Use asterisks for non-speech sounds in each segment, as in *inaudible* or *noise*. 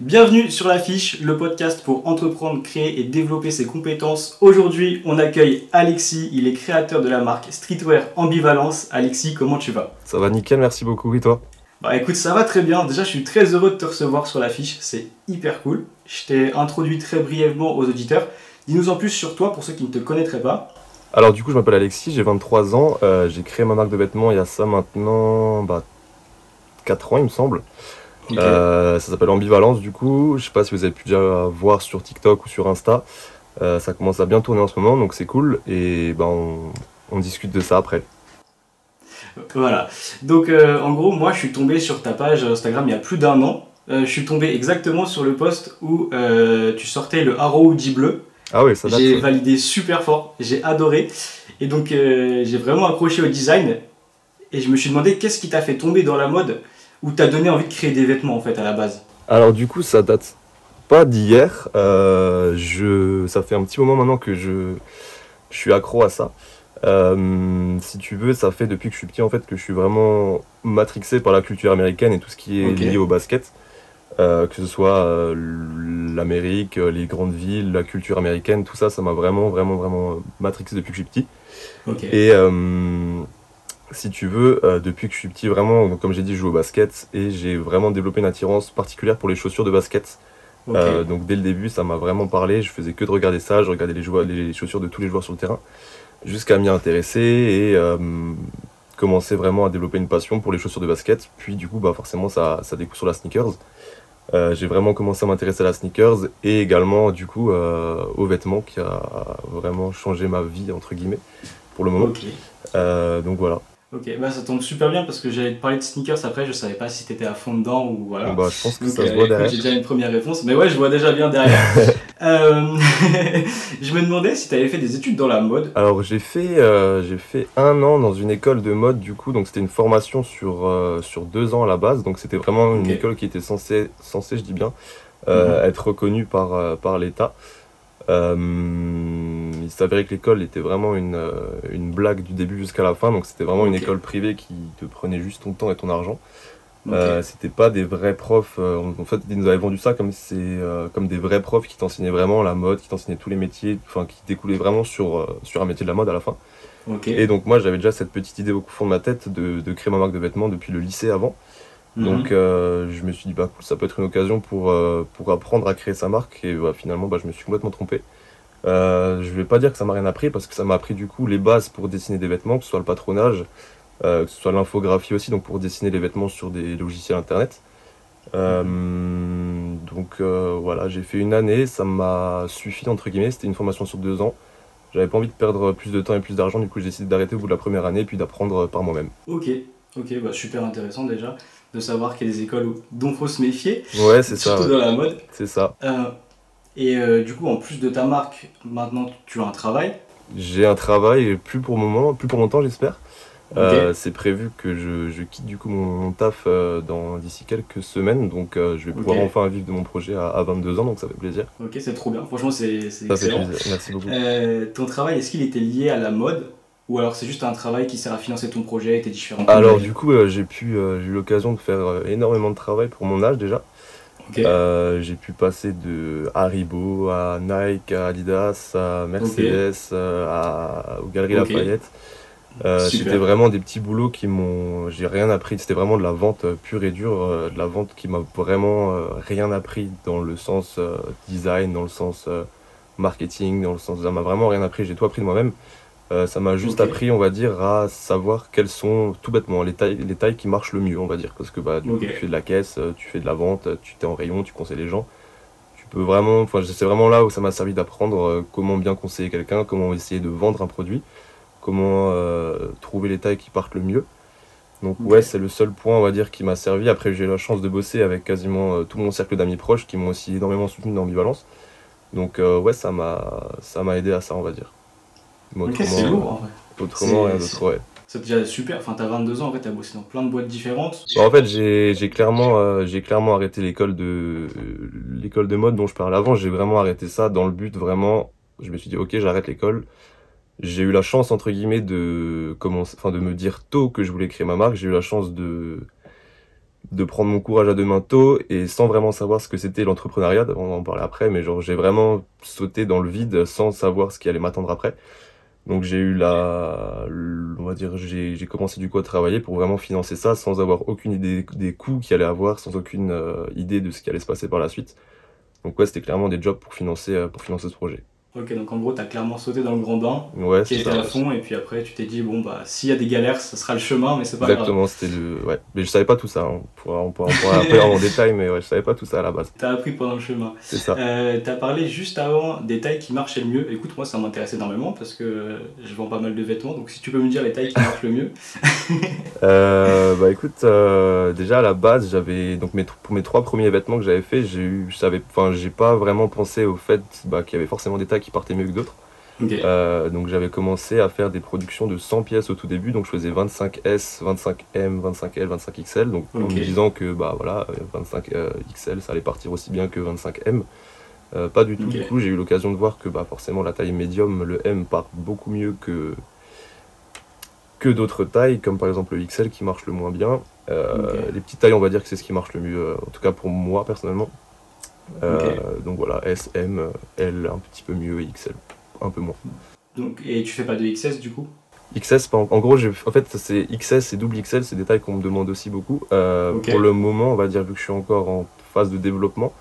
Bienvenue sur l'affiche, le podcast pour entreprendre, créer et développer ses compétences. Aujourd'hui, on accueille Alexis, il est créateur de la marque Streetwear Ambivalence. Alexis, comment tu vas? Ça va nickel, merci beaucoup. Et toi? Bah écoute, ça va très bien. Déjà, je suis très heureux de te recevoir sur l'affiche, c'est hyper cool. Je t'ai introduit très brièvement aux auditeurs. Dis-nous en plus sur toi pour ceux qui ne te connaîtraient pas. Alors du coup, je m'appelle Alexis, j'ai 23 ans. Euh, j'ai créé ma marque de vêtements il y a ça maintenant bah, 4 ans, il me semble. Euh, ça s'appelle Ambivalence du coup. Je sais pas si vous avez pu déjà voir sur TikTok ou sur Insta. Euh, ça commence à bien tourner en ce moment, donc c'est cool. Et ben on, on discute de ça après. Voilà. Donc euh, en gros, moi je suis tombé sur ta page Instagram il y a plus d'un an. Je suis tombé exactement sur le post où tu sortais le Haro Hoodie bleu. Ah oui, ça date. J'ai validé super fort, j'ai adoré. Et donc j'ai vraiment accroché au design. Et je me suis demandé qu'est-ce qui t'a fait tomber dans la mode ou t'a donné envie de créer des vêtements en fait à la base. Alors du coup, ça date pas d'hier. Euh, je, ça fait un petit moment maintenant que je, je suis accro à ça. Euh, si tu veux, ça fait depuis que je suis petit en fait que je suis vraiment matrixé par la culture américaine et tout ce qui est lié au basket. Euh, que ce soit l'Amérique, les grandes villes, la culture américaine, tout ça, ça m'a vraiment, vraiment, vraiment matrixé depuis que je suis petit. Et si tu veux, euh, depuis que je suis petit, vraiment, donc, comme j'ai dit, je joue au basket et j'ai vraiment développé une attirance particulière pour les chaussures de basket. Euh, donc dès le début, ça m'a vraiment parlé. Je faisais que de regarder ça, je regardais les, joueurs, les chaussures de tous les joueurs sur le terrain, jusqu'à m'y intéresser et euh, commencer vraiment à développer une passion pour les chaussures de basket. Puis du coup, bah, forcément, ça, ça découle sur la sneakers. Euh, j'ai vraiment commencé à m'intéresser à la sneakers et également du coup aux vêtements qui a vraiment changé ma vie entre guillemets pour le moment. Donc voilà. Ok, bah ça tombe super bien parce que j'allais te parler de sneakers après, je savais pas si t'étais à fond dedans ou voilà. Bah, je pense que Donc, ça se euh, voit derrière. J'ai déjà une première réponse, mais ouais, je vois déjà bien derrière. *laughs* Euh, *laughs* je me demandais si tu avais fait des études dans la mode. Alors j'ai fait, euh, j'ai fait un an dans une école de mode du coup, donc c'était une formation sur, sur deux ans à la base, donc c'était vraiment une école qui était censée, censée je dis bien, Mhm. être reconnue par, par l'État. Euh, il s'avérait que l'école était vraiment une, euh, une blague du début jusqu'à la fin, donc c'était vraiment une école privée qui te prenait juste ton temps et ton argent. Ok. Euh, c'était pas des vrais profs. euh, en fait, ils nous avaient vendu ça comme c'est euh, comme des vrais profs qui t'enseignaient vraiment la mode, qui t'enseignaient tous les métiers, enfin qui découlaient vraiment sur euh, sur un métier de la mode à la fin. Et donc moi, j'avais déjà cette petite idée au fond de ma tête de, de créer ma marque de vêtements depuis le lycée avant. Mhm. Donc euh, je me suis dit bah cool, ça peut être une occasion pour euh, pour apprendre à créer sa marque. Et bah, finalement, bah, je me suis complètement trompé. Euh, je vais pas dire que ça m'a rien appris parce que ça m'a appris du coup les bases pour dessiner des vêtements, que ce soit le patronage, euh, que ce soit l'infographie aussi, donc pour dessiner les vêtements sur des logiciels internet. Euh, donc voilà, j'ai fait une année, ça m'a suffi entre guillemets, c'était une formation sur deux ans. J'avais pas envie de perdre plus de temps et plus d'argent, du coup j'ai décidé d'arrêter au bout de la première année et puis d'apprendre par moi-même. Ok, ok, bah super intéressant déjà de savoir qu'il y a des écoles dont faut se méfier, Ouais, c'est *laughs* ça, surtout ouais. dans la mode. c'est ça. Et euh, du coup, en plus de ta marque, maintenant tu as un travail. J'ai un travail, plus pour moment, plus pour longtemps j'espère. Euh, c'est prévu que je, je quitte du coup mon, taf euh, dans d'ici quelques semaines, donc euh, je vais pouvoir enfin vivre de mon projet à, à 22 ans, donc ça fait plaisir. Ok, c'est trop bien. Franchement, c'est fait excellent. plaisir, merci beaucoup. Ton travail, est-ce qu'il était lié à la mode? Ou alors c'est juste un travail qui sert à financer ton projet et tes différents Alors du coup j'ai pu j'ai eu l'occasion de faire énormément de travail pour mon âge déjà. Euh, j'ai pu passer de Haribo à Nike, à Adidas, à Mercedes, euh, à, aux Galeries. Lafayette. Euh, c'était vraiment des petits boulots qui m'ont. J'ai rien appris. C'était vraiment de la vente pure et dure, de la vente qui m'a vraiment rien appris dans le sens design, dans le sens marketing, dans le sens. Ça m'a vraiment rien appris. J'ai tout appris de moi-même. Euh, ça m'a juste appris, on va dire, à savoir quelles sont, tout bêtement, les tailles, les tailles qui marchent le mieux, on va dire. Parce que bah, du coup, tu fais de la caisse, euh, tu fais de la vente, tu t'es en rayon, tu conseilles les gens. Tu peux vraiment, enfin, c'est vraiment là où ça m'a servi d'apprendre euh, comment bien conseiller quelqu'un, comment essayer de vendre un produit, comment euh, trouver les tailles qui partent le mieux. Donc ouais, c'est le seul point, on va dire, qui m'a servi. Après, j'ai eu la chance de bosser avec quasiment euh, tout mon cercle d'amis proches qui m'ont aussi énormément soutenu dans l'ambivalence. Donc euh, ouais, ça m'a ça m'a aidé à ça, on va dire. Mais Ok, c'est autrement, lourd autrement C'est- rien d'autre, ouais. C'est déjà super. Enfin, t'as 22 ans, en fait, t'as bossé dans plein de boîtes différentes. Bah, en fait, j'ai j'ai clairement, euh, j'ai clairement arrêté l'école de euh, l'école de mode dont je parlais avant. J'ai vraiment arrêté ça dans le but vraiment. Je me suis dit, ok, j'arrête l'école. J'ai eu la chance entre guillemets de commencer, enfin de me dire tôt que je voulais créer ma marque. J'ai eu la chance de de prendre mon courage à deux mains tôt et sans vraiment savoir ce que c'était l'entrepreneuriat. On va en parler après, mais genre j'ai vraiment sauté dans le vide sans savoir ce qui allait m'attendre après. Donc j'ai eu la, on va dire, j'ai commencé du coup à travailler pour vraiment financer ça sans avoir aucune idée des coûts qu'il allait avoir, sans aucune euh, idée de ce qui allait se passer par la suite. Donc ouais, c'était clairement des jobs pour financer, euh, pour financer ce projet. Ok, donc en gros, tu as clairement sauté dans le grand bain, ouais, qui était à fond, et puis après, tu t'es dit, bon, bah, s'il y a des galères, ce sera le chemin, mais c'est pas Exactement, c'était le. Ouais, mais je savais pas tout ça, hein. on pourra, on pourra, après en détail, mais ouais, je savais pas tout ça à la base. Tu as appris pendant le chemin. C'est ça. Euh, tu as parlé juste avant des tailles qui marchaient le mieux. Écoute, moi, ça m'intéresse énormément parce que je vends pas mal de vêtements, donc si tu peux me dire les tailles qui marchent le mieux. *laughs* euh, bah écoute, euh, déjà à la base, j'avais. Donc mes, pour mes trois premiers vêtements que j'avais fait, j'ai eu. Enfin, j'ai pas vraiment pensé au fait bah, qu'il y avait forcément des tailles qui partaient mieux que d'autres. Euh, donc j'avais commencé à faire des productions de 100 pièces au tout début, donc je faisais 25S, 25M, 25L, 25XL, donc en me disant que bah voilà, 25XL ça allait partir aussi bien que 25M. Euh, pas du tout, du coup j'ai eu l'occasion de voir que bah forcément la taille médium, le M part beaucoup mieux que, que d'autres tailles, comme par exemple le XL qui marche le moins bien. Euh, les petites tailles on va dire que c'est ce qui marche le mieux, en tout cas pour moi personnellement. Donc voilà, S, M, L un petit peu mieux, XL un peu moins. Donc, et tu fais pas de XS du coup? XS, en, gros, en fait, c'est XS et double XL, c'est des tailles qu'on me demande aussi beaucoup. Euh, pour le moment, on va dire, vu que je suis encore en phase de développement,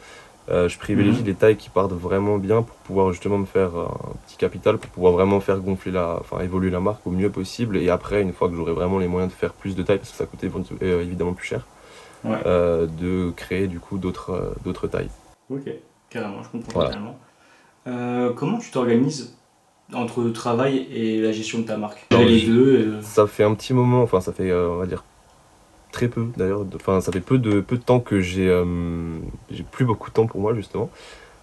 euh, je privilégie mhm. les tailles qui partent vraiment bien pour pouvoir justement me faire un petit capital, pour pouvoir vraiment faire gonfler la, enfin évoluer la marque au mieux possible. Et après, une fois que j'aurai vraiment les moyens de faire plus de tailles, parce que ça coûtait euh, évidemment plus cher, de créer du coup d'autres d'autres tailles. Ok, carrément, je comprends totalement. Euh, comment tu t'organises entre le travail et la gestion de ta marque Les deux euh, Ça fait un petit moment, enfin ça fait, euh, on va dire, très peu d'ailleurs, enfin ça fait peu de, peu de temps que j'ai j'ai plus beaucoup de temps pour moi justement.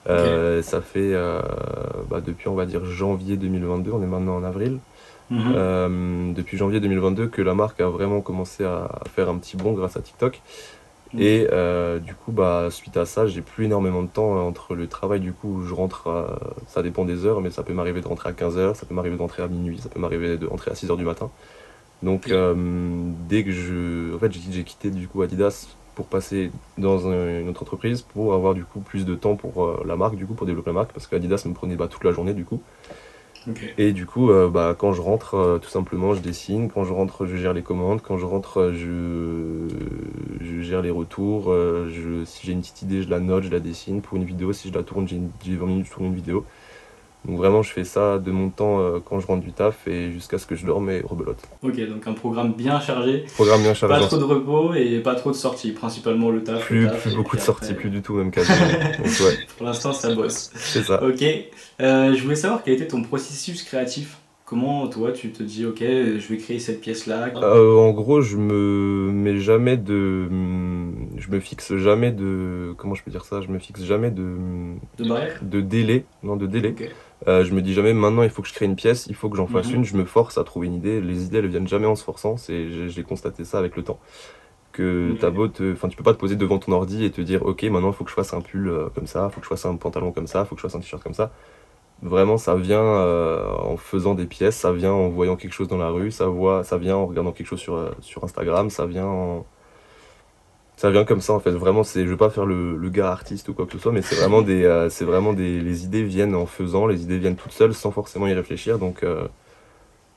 ça fait bah, depuis on va dire janvier 2022, on est maintenant en avril. Mhm. depuis janvier 2022 que la marque a vraiment commencé à faire un petit bond grâce à TikTok. Et euh, du coup, bah, suite à ça, j'ai plus énormément de temps euh, entre le travail. Du coup, je rentre, ça dépend des heures, mais ça peut m'arriver de rentrer à 15h, ça peut m'arriver de rentrer à minuit, ça peut m'arriver de rentrer à 6h du matin. Donc, euh, dès que je. En fait, j'ai quitté du coup Adidas pour passer dans une autre entreprise pour avoir du coup plus de temps pour la marque, du coup, pour développer la marque, parce qu'Adidas me prenait bah, toute la journée, du coup. Et du coup, euh, bah, quand je rentre, euh, tout simplement, je dessine. Quand je rentre, je gère les commandes. Quand je rentre, euh, je, je gère les retours. je, si j'ai une petite idée, je la note, je la dessine. Pour une vidéo, si je la tourne, j'ai 20 minutes, je tourne une vidéo. Donc vraiment, je fais ça de mon temps quand je rentre du taf et jusqu'à ce que je dorme et rebelote. Ok, donc un programme bien chargé. Programme bien chargé. Pas trop de repos et pas trop de sorties, principalement le taf. Plus, plus beaucoup de sorties, plus du tout même quasiment. *laughs* Pour l'instant, ça bosse. C'est ça. Ok, euh, je voulais savoir quel était ton processus créatif. Comment toi tu te dis ok je vais créer cette pièce là euh, En gros je me mets jamais de je me fixe jamais de comment je peux dire ça? Je me fixe jamais de de barrière? de délai non de délai euh, je me dis jamais maintenant il faut que je crée une pièce il faut que j'en fasse mhm. une je me force à trouver une idée les idées elles viennent jamais en se forçant c'est j'ai constaté ça avec le temps que okay. beau enfin tu peux pas te poser devant ton ordi et te dire ok maintenant il faut que je fasse un pull comme ça il faut que je fasse un pantalon comme ça il faut que je fasse un t-shirt comme ça Vraiment, ça vient euh, en faisant des pièces, ça vient en voyant quelque chose dans la rue, ça, voit, ça vient en regardant quelque chose sur, euh, sur Instagram, ça vient en... Ça vient comme ça en fait. Vraiment, c'est, je veux pas faire le, le, gars artiste ou quoi que ce soit, mais c'est vraiment des, euh, c'est vraiment des, les idées viennent en faisant, les idées viennent toutes seules sans forcément y réfléchir. Donc,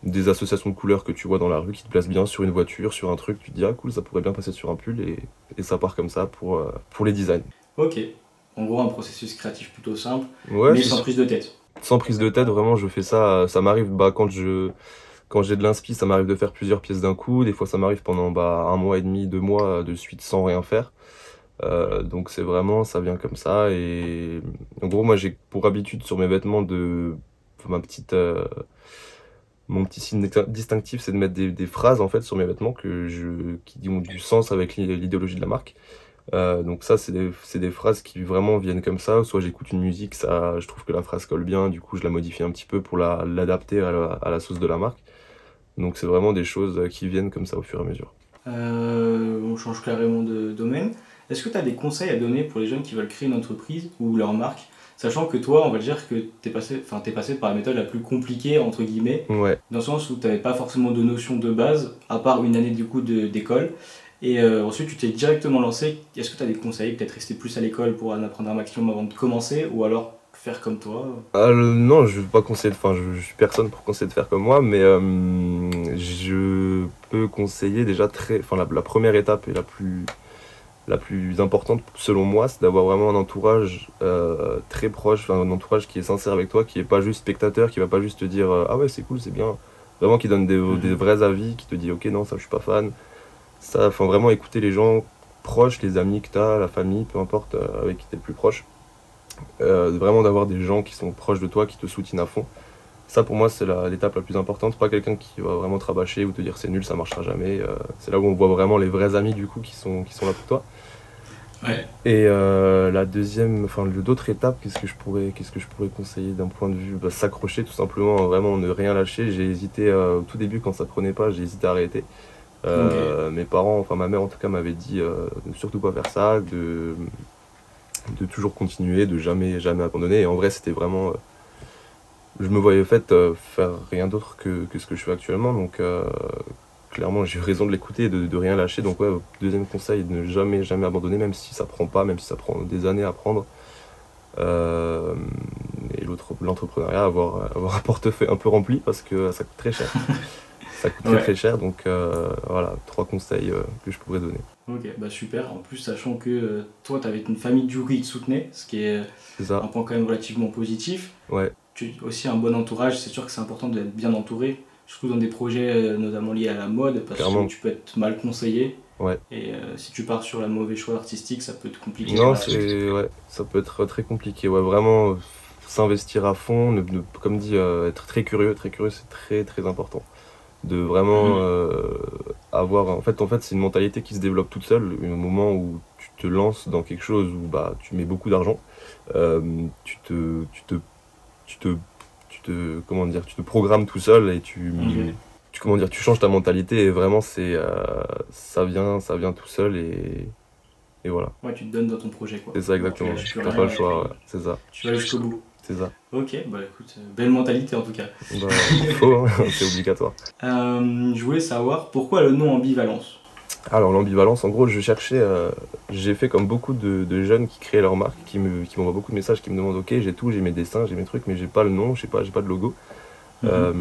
des associations de couleurs que tu vois dans la rue qui te placent bien sur une voiture, sur un truc, tu te dis ah cool, ça pourrait bien passer sur un pull et, et ça part comme ça pour, pour les designs. Ok. En gros, un processus créatif plutôt simple, mais sans prise de tête sans prise de tête, vraiment, je fais ça. Ça m'arrive bah, quand je quand j'ai de l'inspi, ça m'arrive de faire plusieurs pièces d'un coup. Des fois, ça m'arrive pendant bah, un mois et demi, deux mois de suite sans rien faire. Euh, donc c'est vraiment, ça vient comme ça. Et en gros, moi, j'ai pour habitude sur mes vêtements de ma petite, euh, mon petit signe distinctif, c'est de mettre des, phrases en fait sur mes vêtements que je, qui ont du sens avec l'idéologie de la marque. Euh, donc ça, c'est des, des, phrases qui vraiment viennent comme ça. Soit j'écoute une musique, ça, je trouve que la phrase colle bien, du coup je la modifie un petit peu pour l'adapter la, à la sauce de la marque. Donc c'est vraiment des choses qui viennent comme ça au fur et à mesure. Euh, on change carrément de domaine. Est-ce que tu as des conseils à donner pour les jeunes qui veulent créer une entreprise ou leur marque? Sachant que toi, on va dire que tu es, passé, es passé par la méthode la plus compliquée, entre guillemets, ouais. dans le sens où tu n'avais pas forcément de notion de base, à part une année du coup d'école. Et euh, ensuite, tu t'es directement lancé. Est-ce que tu as des conseils? Peut-être rester plus à l'école pour en apprendre un maximum avant de commencer Ou alors faire comme toi Ah, le- non, je ne veux pas conseiller, enfin, je, je suis personne pour conseiller de faire comme moi, mais euh, je peux conseiller déjà très, enfin, la, la première étape et la plus, la plus importante selon moi, c'est d'avoir vraiment un entourage euh, très proche, un entourage qui est sincère avec toi, qui est pas juste spectateur, qui va pas juste te dire euh, ah ouais c'est cool, c'est bien, vraiment qui donne des, Mhm. des vrais avis, qui te dit ok non ça je suis pas fan, ça, enfin vraiment écouter les gens proches, les amis que tu as, la famille, peu importe avec qui tu es le plus proche. Euh, vraiment d'avoir des gens qui sont proches de toi, qui te soutiennent à fond. Ça pour moi c'est l'étape la plus importante, pas quelqu'un qui va vraiment te rabâcher ou te dire c'est nul, ça marchera jamais. Euh, c'est là où on voit vraiment les vrais amis du coup qui sont, qui sont là pour toi. Ouais. Et euh, la deuxième, enfin d'autres étapes, qu'est-ce que je pourrais, qu'est-ce que je pourrais conseiller d'un point de vue, bah, s'accrocher tout simplement, vraiment ne rien lâcher. J'ai hésité euh, au tout début quand ça prenait pas, j'ai hésité à arrêter. Euh, Mes parents, enfin ma mère en tout cas m'avait dit de surtout pas faire ça, de, de toujours continuer, de jamais jamais abandonner. Et en vrai c'était vraiment, euh, je me voyais en fait euh, faire rien d'autre que, ce que je fais actuellement, donc euh, clairement j'ai eu raison de l'écouter et de, de rien lâcher. Donc ouais, deuxième conseil, de ne jamais jamais abandonner, même si ça prend pas, même si ça prend des années à prendre. Et l'entrepreneuriat, avoir, avoir un portefeuille un peu rempli parce que ça coûte très cher. *laughs* ça coûte très Ouais. très cher, donc euh, voilà, trois conseils euh, que je pourrais donner. Ok, bah super. En plus, sachant que euh, toi, tu avais une famille du qui te soutenait, ce qui est un point quand même relativement positif. ouais, Tu aussi un bon entourage, c'est sûr que c'est important d'être bien entouré, surtout dans des projets notamment liés à la mode, parce Clairement. que tu peux être mal conseillé. Ouais. Et euh, si tu pars sur le mauvais choix artistique, ça peut te compliquer. Non, la c'est ouais, ça peut être très compliqué. Ouais, vraiment euh, s'investir à fond, ne- ne- comme dit, euh, être très curieux. Très curieux, c'est très très important. De vraiment Mhm. euh, avoir. En fait, en fait, c'est une mentalité qui se développe toute seule. Au moment où tu te lances dans quelque chose où bah tu mets beaucoup d'argent, euh, tu te, tu te, tu te, tu te, comment dire, tu te programmes tout seul et tu, Ok. tu comment dire, tu changes ta mentalité et vraiment c'est, euh, ça vient, ça vient tout seul et, et voilà. Ouais, tu te donnes dans ton projet. quoi. C'est ça exactement. Tu rien, pas le choix, ouais. c'est ça, Tu vas jusqu'au bout. C'est ça. Ok, bah écoute, belle mentalité en tout cas. Bah, *laughs* c'est obligatoire. Euh, je voulais savoir pourquoi le nom ambivalence? Alors l'ambivalence, en gros, je cherchais, euh, j'ai fait comme beaucoup de, de jeunes qui créent leur marque, qui me, qui m'envoient beaucoup de messages, qui me demandent, ok, j'ai tout, j'ai mes dessins, j'ai mes trucs, mais j'ai pas le nom, j'ai pas, j'ai pas de logo. Mhm. Euh,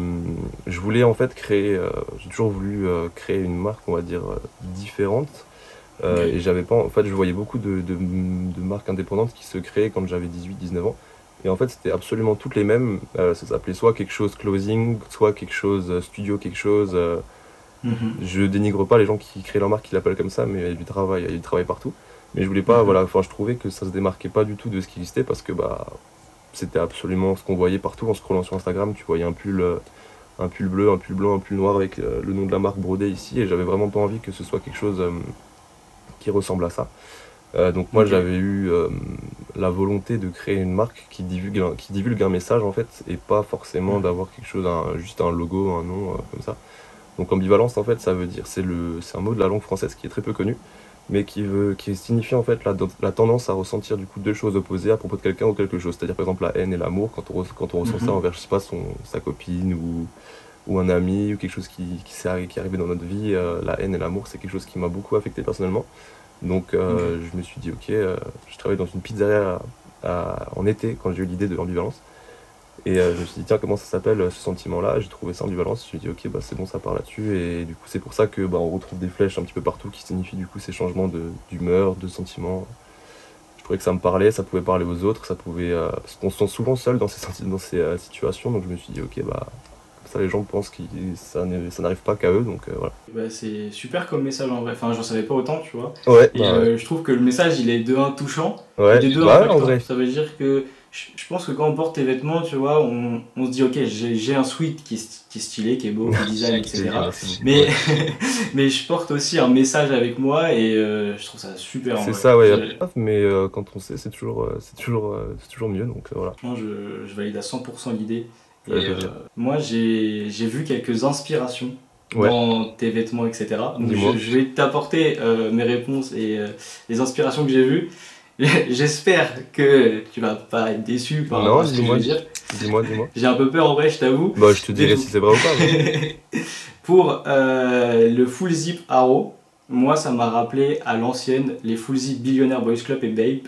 je voulais en fait créer, euh, j'ai toujours voulu créer une marque, on va dire, différente. Et j'avais pas, en fait, je voyais beaucoup de, de, de marques indépendantes qui se créaient quand j'avais 18-19 ans. Et en fait, c'était absolument toutes les mêmes. Euh, ça s'appelait soit quelque chose closing, soit quelque chose euh, studio, quelque chose. euh, Mhm. je dénigre pas les gens qui créent leur marque, qui l'appellent comme ça, mais il y a du travail, il y a du travail partout. Mais je voulais pas, Mhm. voilà, enfin, je trouvais que ça se démarquait pas du tout de ce qui existait parce que bah, c'était absolument ce qu'on voyait partout en scrollant sur Instagram. Tu voyais un pull, un pull bleu, un pull blanc, un pull noir avec le nom de la marque brodé ici, et j'avais vraiment pas envie que ce soit quelque chose euh, qui ressemble à ça. Euh, donc moi j'avais eu euh, la volonté de créer une marque qui divulgue, un, qui divulgue un message en fait et pas forcément Mhm. d'avoir quelque chose, un- juste un logo, un nom euh, comme ça. Donc ambivalence en fait ça veut dire, c'est le, c'est un mot de la langue française qui est très peu connu, mais qui veut, qui signifie en fait la, la tendance à ressentir du coup deux choses opposées à propos de quelqu'un ou quelque chose. C'est-à-dire par exemple la haine et l'amour quand on, quand on ressent Mhm. ça envers je sais pas son, sa copine ou, ou un ami ou quelque chose qui, qui, est arrivé dans notre vie, euh, la haine et l'amour c'est quelque chose qui m'a beaucoup affecté personnellement. Donc euh, je me suis dit ok, euh, je travaillais dans une pizzeria en été quand j'ai eu l'idée de l'ambivalence. Et euh, je me suis dit, tiens, comment ça s'appelle ce sentiment-là? J'ai trouvé ça ambivalence. Je me suis dit, ok, bah, c'est bon, ça part là-dessus. Et du coup, c'est pour ça que bah, on retrouve des flèches un petit peu partout qui signifient du coup ces changements d'humeur, de, sentiments. Je trouvais que ça me parlait, ça pouvait parler aux autres, ça pouvait. parce qu'on se sent souvent seul dans ces, dans ces situations. Donc je me suis dit, ok, bah, ça, les gens pensent que ça n'arrive pas qu'à eux. Donc euh, voilà. Bah, c'est super comme message en vrai. Enfin, j'en savais pas autant, tu vois. Ouais, Et bah, euh, je trouve que le message, il est de un touchant, ouais. de deux Bah, en vrai. Ça veut dire que je, pense que quand on porte tes vêtements, tu vois, on, on se dit, ok, j'ai un sweat qui est, qui est stylé, qui est beau, qui est design, *laughs* etc. Mais, Ouais. *laughs* mais je porte aussi un message avec moi et euh, je trouve ça super. C'est ça, ouais. Je- Mais euh, quand on sait, c'est toujours, euh, c'est toujours, euh, c'est toujours mieux. Donc euh, voilà. Franchement, je, je valide à 100% l'idée. Et, plaisir. euh, moi, j'ai vu quelques inspirations Ouais. dans tes vêtements, etc. Donc, je, je vais t'apporter euh, mes réponses et euh, les inspirations que j'ai vues. *laughs* J'espère que tu vas pas être déçu par Non, ce que je dis-moi. vais dire. Dis-moi, dis-moi. J'ai un peu peur en vrai, je t'avoue. Bah, je te dirai si c'est vrai ou pas. *laughs* Pour euh, le full zip arrow, moi, ça m'a rappelé à l'ancienne les full zip Billionaire Boys Club et Babe.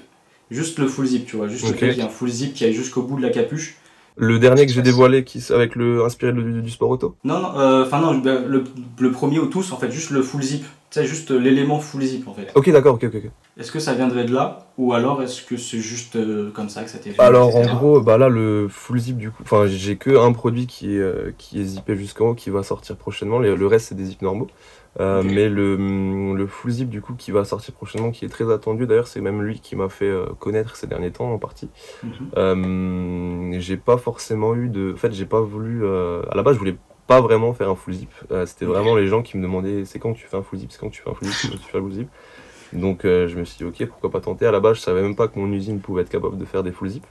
Juste le full zip, tu vois. Juste le fait qu'il y a un full zip qui aille jusqu'au bout de la capuche. Le dernier que j'ai dévoilé, qui, avec le inspiré du, du sport auto? Non, non, euh, enfin non, le, le premier ou tous, en fait, juste le full zip. Sais, juste l'élément full zip, en fait. Ok, d'accord, ok, ok. ok. Est-ce que ça viendrait de là Ou alors est-ce que c'est juste euh, comme ça que ça t'est fait Alors en gros, bah là le full zip du coup, enfin j'ai que un produit qui est, euh, qui est zippé jusqu'en haut qui va sortir prochainement, le, le reste c'est des zips normaux. Euh. Mais le, le full zip du coup qui va sortir prochainement, qui est très attendu d'ailleurs, c'est même lui qui m'a fait euh, connaître ces derniers temps en partie. Mhm. Euh, j'ai pas forcément eu de. En fait, j'ai pas voulu. euh, À la base, je voulais pas vraiment faire un full zip. C'était vraiment les gens qui me demandaient c'est quand tu fais un full zip, c'est quand tu fais un full zip, quand tu fais un full zip. Donc je me suis dit ok, pourquoi pas tenter. À la base, je savais même pas que mon usine pouvait être capable de faire des full zip.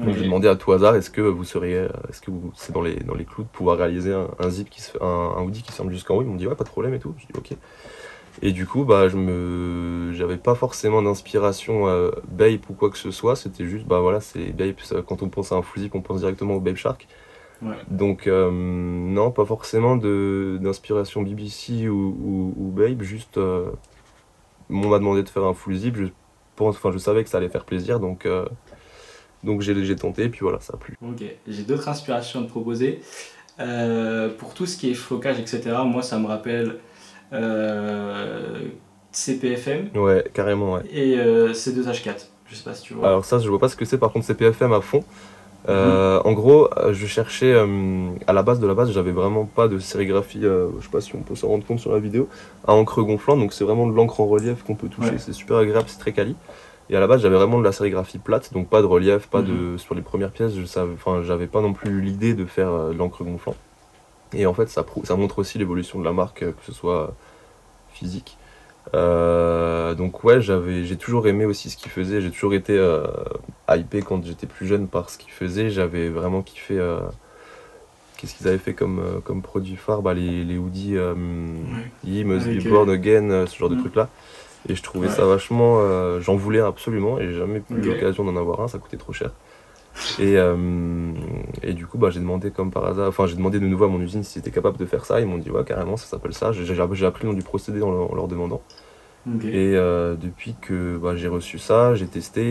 Donc Ok. j'ai demandé à tout hasard est-ce que vous seriez, euh, est-ce que vous- c'est dans les, dans les clous de pouvoir réaliser un, un zip qui se un, un hoodie qui semble jusqu'en haut? Ils m'ont dit ouais, pas de problème et tout. Je dis ok. Et du coup, bah, je me, j'avais pas forcément d'inspiration euh, Bape ou quoi que ce soit. C'était juste, bah voilà, c'est Bape. ça- Quand on pense à un full zip, on pense directement au Bape Shark. Ouais. Donc euh, non, pas forcément de, d'inspiration BBC ou, ou, ou Bape. Juste, euh, on m'a demandé de faire un full zip. Je pense, enfin, je savais que ça allait faire plaisir, donc. Donc j'ai tenté, et puis voilà, ça a plu. Ok, j'ai d'autres inspirations à te proposer. Euh, pour tout ce qui est flocage, etc., moi ça me rappelle euh, CPFM Ouais, carrément, ouais. et euh, C2H4. Je sais pas si tu vois. Alors ça, je vois pas ce que c'est, par contre, c'est PFM à fond. Euh, En gros, je cherchais, euh, à la base de la base, j'avais vraiment pas de sérigraphie, euh, je sais pas si on peut s'en rendre compte sur la vidéo, à encre gonflant, donc c'est vraiment de l'encre en relief qu'on peut toucher, Ouais. c'est super agréable, c'est très quali. Et à la base, j'avais vraiment de la sérigraphie plate, donc pas de relief, pas Mhm. de sur les premières pièces, je savais, enfin, j'avais pas non plus l'idée de faire euh, de l'encre gonflant. Et en fait, ça, prou- ça montre aussi l'évolution de la marque, euh, que ce soit physique. Euh, donc ouais, j'avais, j'ai toujours aimé aussi ce qu'il faisait. J'ai toujours été euh, hypé quand j'étais plus jeune par ce qu'il faisait. J'avais vraiment kiffé. euh, Qu'est-ce qu'ils avaient fait comme, comme produit phare? Bah, les, les hoodies Must Be euh, Born Again, ce genre de mm. trucs là. Et je trouvais Ouais. ça vachement. euh, J'en voulais absolument et j'ai jamais eu l'occasion d'en avoir un. Ça coûtait trop cher. Et, euh, et du coup, bah, j'ai demandé comme par hasard, enfin j'ai demandé de nouveau à mon usine s'ils étaient capables de faire ça. Ils m'ont dit ouais carrément ça s'appelle ça. J'ai appris le nom du procédé en leur, en leur demandant. Et euh, depuis que bah, j'ai reçu ça, j'ai testé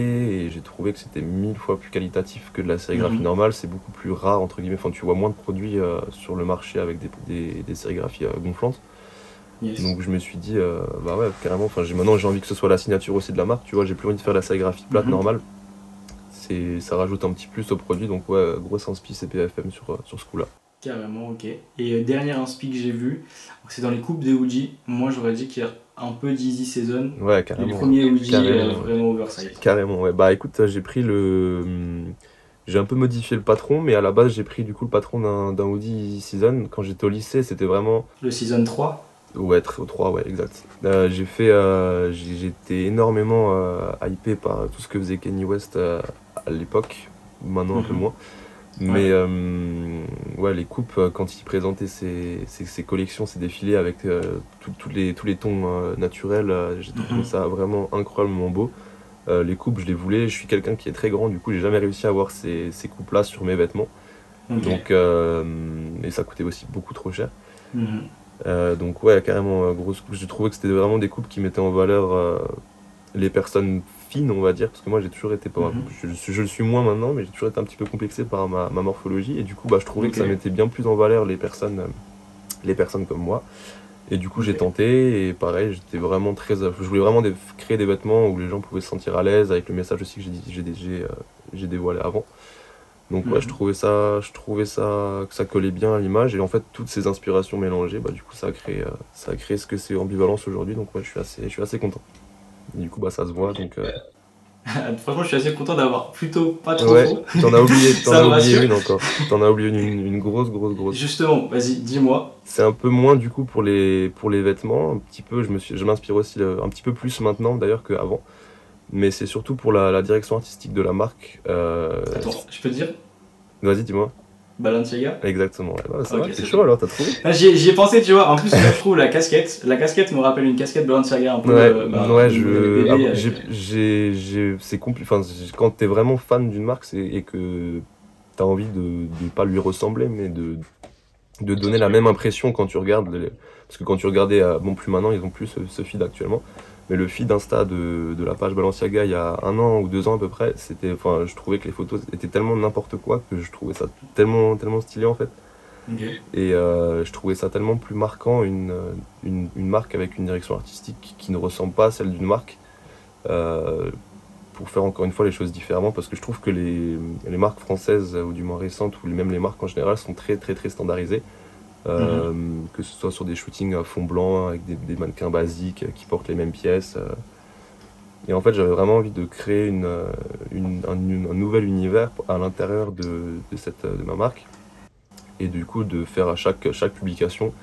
et j'ai trouvé que c'était mille fois plus qualitatif que de la sérigraphie Mhm. normale. C'est beaucoup plus rare entre guillemets. Enfin tu vois moins de produits euh, sur le marché avec des, des, des sérigraphies euh, gonflantes. Yes. Donc je me suis dit euh, bah ouais carrément. Enfin j'ai maintenant j'ai envie que ce soit la signature aussi de la marque. Tu vois j'ai plus envie de faire la sérigraphie plate Mhm. normale. C'est ça rajoute un petit plus au produit. Donc ouais grosse inspi CPFM sur euh, sur ce coup-là. Carrément, ok. Et euh, dernière inspi que j'ai vu, c'est dans les coupes des hoodies. Moi j'aurais dit qu'il y a un peu d'Easy Season. Ouais carrément. premiers hoodies Carrément. euh, vraiment oversize. Carrément, ouais. Bah écoute, euh, j'ai pris le. hum, J'ai un peu modifié le patron, mais à la base, j'ai pris du coup le patron d'un d'un Audi Season. Quand j'étais au lycée, c'était vraiment. Le Season 3. Ouais, très au 3, ouais, exact. Euh, j'ai fait. euh, J'étais énormément euh, hypé par tout ce que faisait Kanye West euh, à l'époque. Maintenant, un peu Mhm. moins. Mais ouais, les coupes, quand il présentait ses, ses, ses collections, ses défilés avec tout- tous les, tous les tons naturels, j'ai trouvé Mhm. ça vraiment incroyablement beau. Les coupes, je les voulais. Je suis quelqu'un qui est très grand, du coup, j'ai jamais réussi à avoir ces, ces coupes-là sur mes vêtements. Donc, et ça coûtait aussi beaucoup trop cher. Mhm. Euh, donc, ouais, carrément, euh, grosse coupe. J'ai trouvé que c'était vraiment des coupes qui mettaient en valeur euh, les personnes fines, on va dire, parce que moi, j'ai toujours été pas. Mhm. je, je suis- je le suis moins maintenant, mais j'ai toujours été un petit peu complexé par ma, ma morphologie. Et du coup, bah, je trouvais que ça mettait bien plus en valeur les personnes, euh, les personnes comme moi. Et du coup, j'ai tenté, et pareil, j'étais vraiment très. Je voulais vraiment des- créer des vêtements où les gens pouvaient se sentir à l'aise, avec le message aussi que j'ai dévoilé avant. Donc, ouais, Mhm. je trouvais ça, je trouvais ça, que ça collait bien à l'image, et en fait, toutes ces inspirations mélangées, bah, du coup, ça a créé, euh, ça a créé ce que c'est ambivalence aujourd'hui, donc, ouais, je suis assez, je suis assez content. Et du coup, bah, ça se voit, donc. euh, *laughs* Franchement, je suis assez content d'avoir plutôt pas trop Ouais, t'en as oublié, *laughs* Ça as oublié une encore. T'en as oublié une, une grosse, grosse, grosse. Justement, vas-y, dis-moi. C'est un peu moins du coup pour les, pour les vêtements, un petit peu, je me suis, je m'inspire aussi euh, un petit peu plus maintenant d'ailleurs qu'avant. Mais c'est surtout pour la, la direction artistique de la marque. Euh, Attends, je peux te dire Vas-y, dis-moi. Balenciaga Exactement. ouais. Ouais, ça va, t'es chaud alors, t'as trouvé Ah, J'y ai, pensé, tu vois. En plus, je trouve la casquette. La casquette me rappelle une casquette Balenciaga un peu. Ouais, euh, bah, ouais, je, ah, avec- j'ai, j'ai, j'ai- c'est compli- Enfin, c'est- quand t'es vraiment fan d'une marque c'est, et que t'as envie de ne pas lui ressembler, mais de de donner la même impression quand tu regardes. Parce que quand tu regardais, bon, plus maintenant, ils ont plus ce, feed actuellement. Mais le feed Insta de, de, la page Balenciaga il y a un an ou deux ans à peu près, c'était, enfin, je trouvais que les photos étaient tellement n'importe quoi que je trouvais ça tellement, tellement stylé en fait. Et euh, je trouvais ça tellement plus marquant, une, une, marque avec une direction artistique qui ne ressemble pas à celle d'une marque, euh, pour faire encore une fois les choses différemment, parce que je trouve que les, les, marques françaises, ou du moins récentes, ou même les marques en général, sont très très très standardisées. Euh. Que ce soit sur des shootings à fond blanc, avec des, mannequins basiques qui portent les mêmes pièces. Et en fait, j'avais vraiment envie de créer une, une un, nouvel univers à l'intérieur de, de, cette, de ma marque et du coup de faire à chaque, chaque publication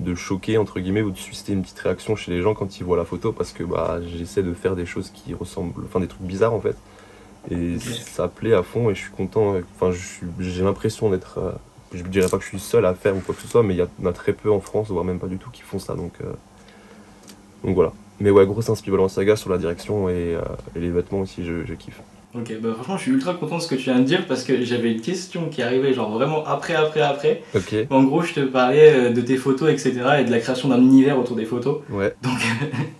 de choquer entre guillemets ou de susciter une petite réaction chez les gens quand ils voient la photo parce que bah j'essaie de faire des choses qui ressemblent enfin des trucs bizarres en fait et ça plaît à fond et je suis content enfin j'ai l'impression d'être euh, je ne dirais pas que je suis seul à faire ou quoi que ce soit mais il y, en a très peu en France voire même pas du tout qui font ça donc euh, voilà. Mais ouais grosse inspiration saga sur la direction et, euh, les vêtements aussi je, je kiffe Ok, bah franchement, je suis ultra content de ce que tu viens de dire parce que j'avais une question qui arrivait genre vraiment après, après, après. Ok. En gros, je te parlais euh, de tes photos, etc. et de la création d'un univers autour des photos. Ouais. Donc,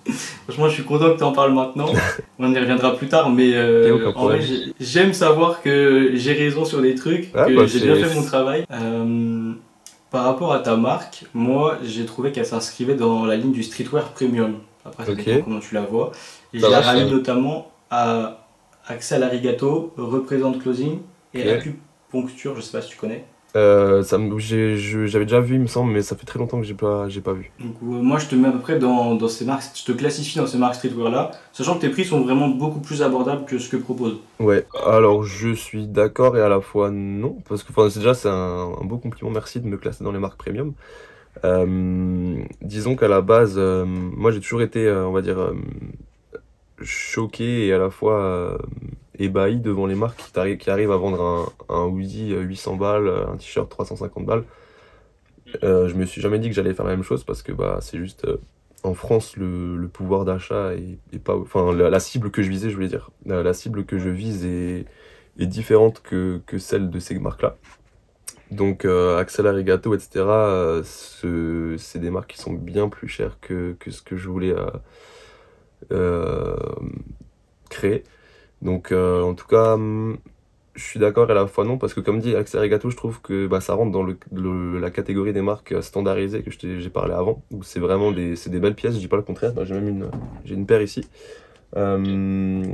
*laughs* franchement, je suis content que tu en parles maintenant. *laughs* On y reviendra plus tard, mais euh, en vrai, j'aime savoir que j'ai raison sur des trucs, ah, que bah, j'ai bien fait mon travail. Euh, par rapport à ta marque, moi, j'ai trouvé qu'elle s'inscrivait dans la ligne du streetwear premium. Après, ça comment tu la vois. Et je la rallie notamment à Axel Arigato, représente closing et acupuncture, je sais pas si tu connais. Euh, j'avais déjà vu, il me semble, mais ça fait très longtemps que j'ai pas, pas vu. Donc, euh, moi, je te mets à peu près dans, dans, ces marques, je te classifie dans ces marques streetwear là, sachant que tes prix sont vraiment beaucoup plus abordables que ce que propose. Ouais, alors je suis d'accord et à la fois non, parce que enfin, déjà c'est un, beau compliment, merci de me classer dans les marques premium. Euh, disons qu'à la base, moi j'ai toujours été, on va dire, choqué et à la fois euh, ébahi devant les marques qui, qui arrivent à vendre un, un hoodie 800 balles, un t-shirt 350 balles. Euh, je me suis jamais dit que j'allais faire la même chose parce que bah, c'est juste euh, en France le, pouvoir d'achat est, pas enfin la, cible que je visais je voulais dire la, cible que je vise est, est différente que, que, celle de ces marques là donc Axel Arigato etc c'est des marques qui sont bien plus chères que, que ce que je voulais euh, créer. Donc euh, en tout cas, hum, je suis d'accord et à la fois non, parce que comme dit Axel Regato, je trouve que bah, ça rentre dans le, la catégorie des marques standardisées que j'ai parlé avant, c'est vraiment des, des belles pièces, je dis pas le contraire, j'ai même une, une paire ici. Euh,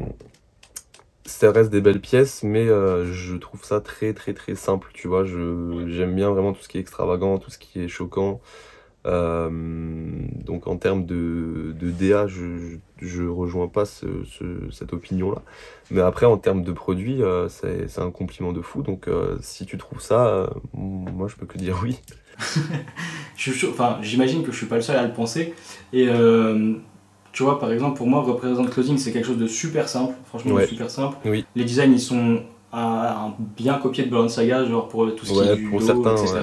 ça reste des belles pièces, mais je trouve ça très très très simple, tu vois, j'aime bien vraiment tout ce qui est extravagant, tout ce qui est choquant, euh, donc en termes de, de DA, je, je, rejoins pas ce, cette opinion-là. Mais après, en termes de produits, euh, c'est un compliment de fou. Donc euh, si tu trouves ça, moi je peux que dire oui. *laughs* enfin, J'imagine que je suis pas le seul à le penser. Et tu vois, par exemple, pour moi, Represent Closing, c'est quelque chose de super simple. Franchement, super simple. Oui. Les designs, ils sont un, bien copié de Balenciaga, genre pour tout ce qui est du pour certains, etc.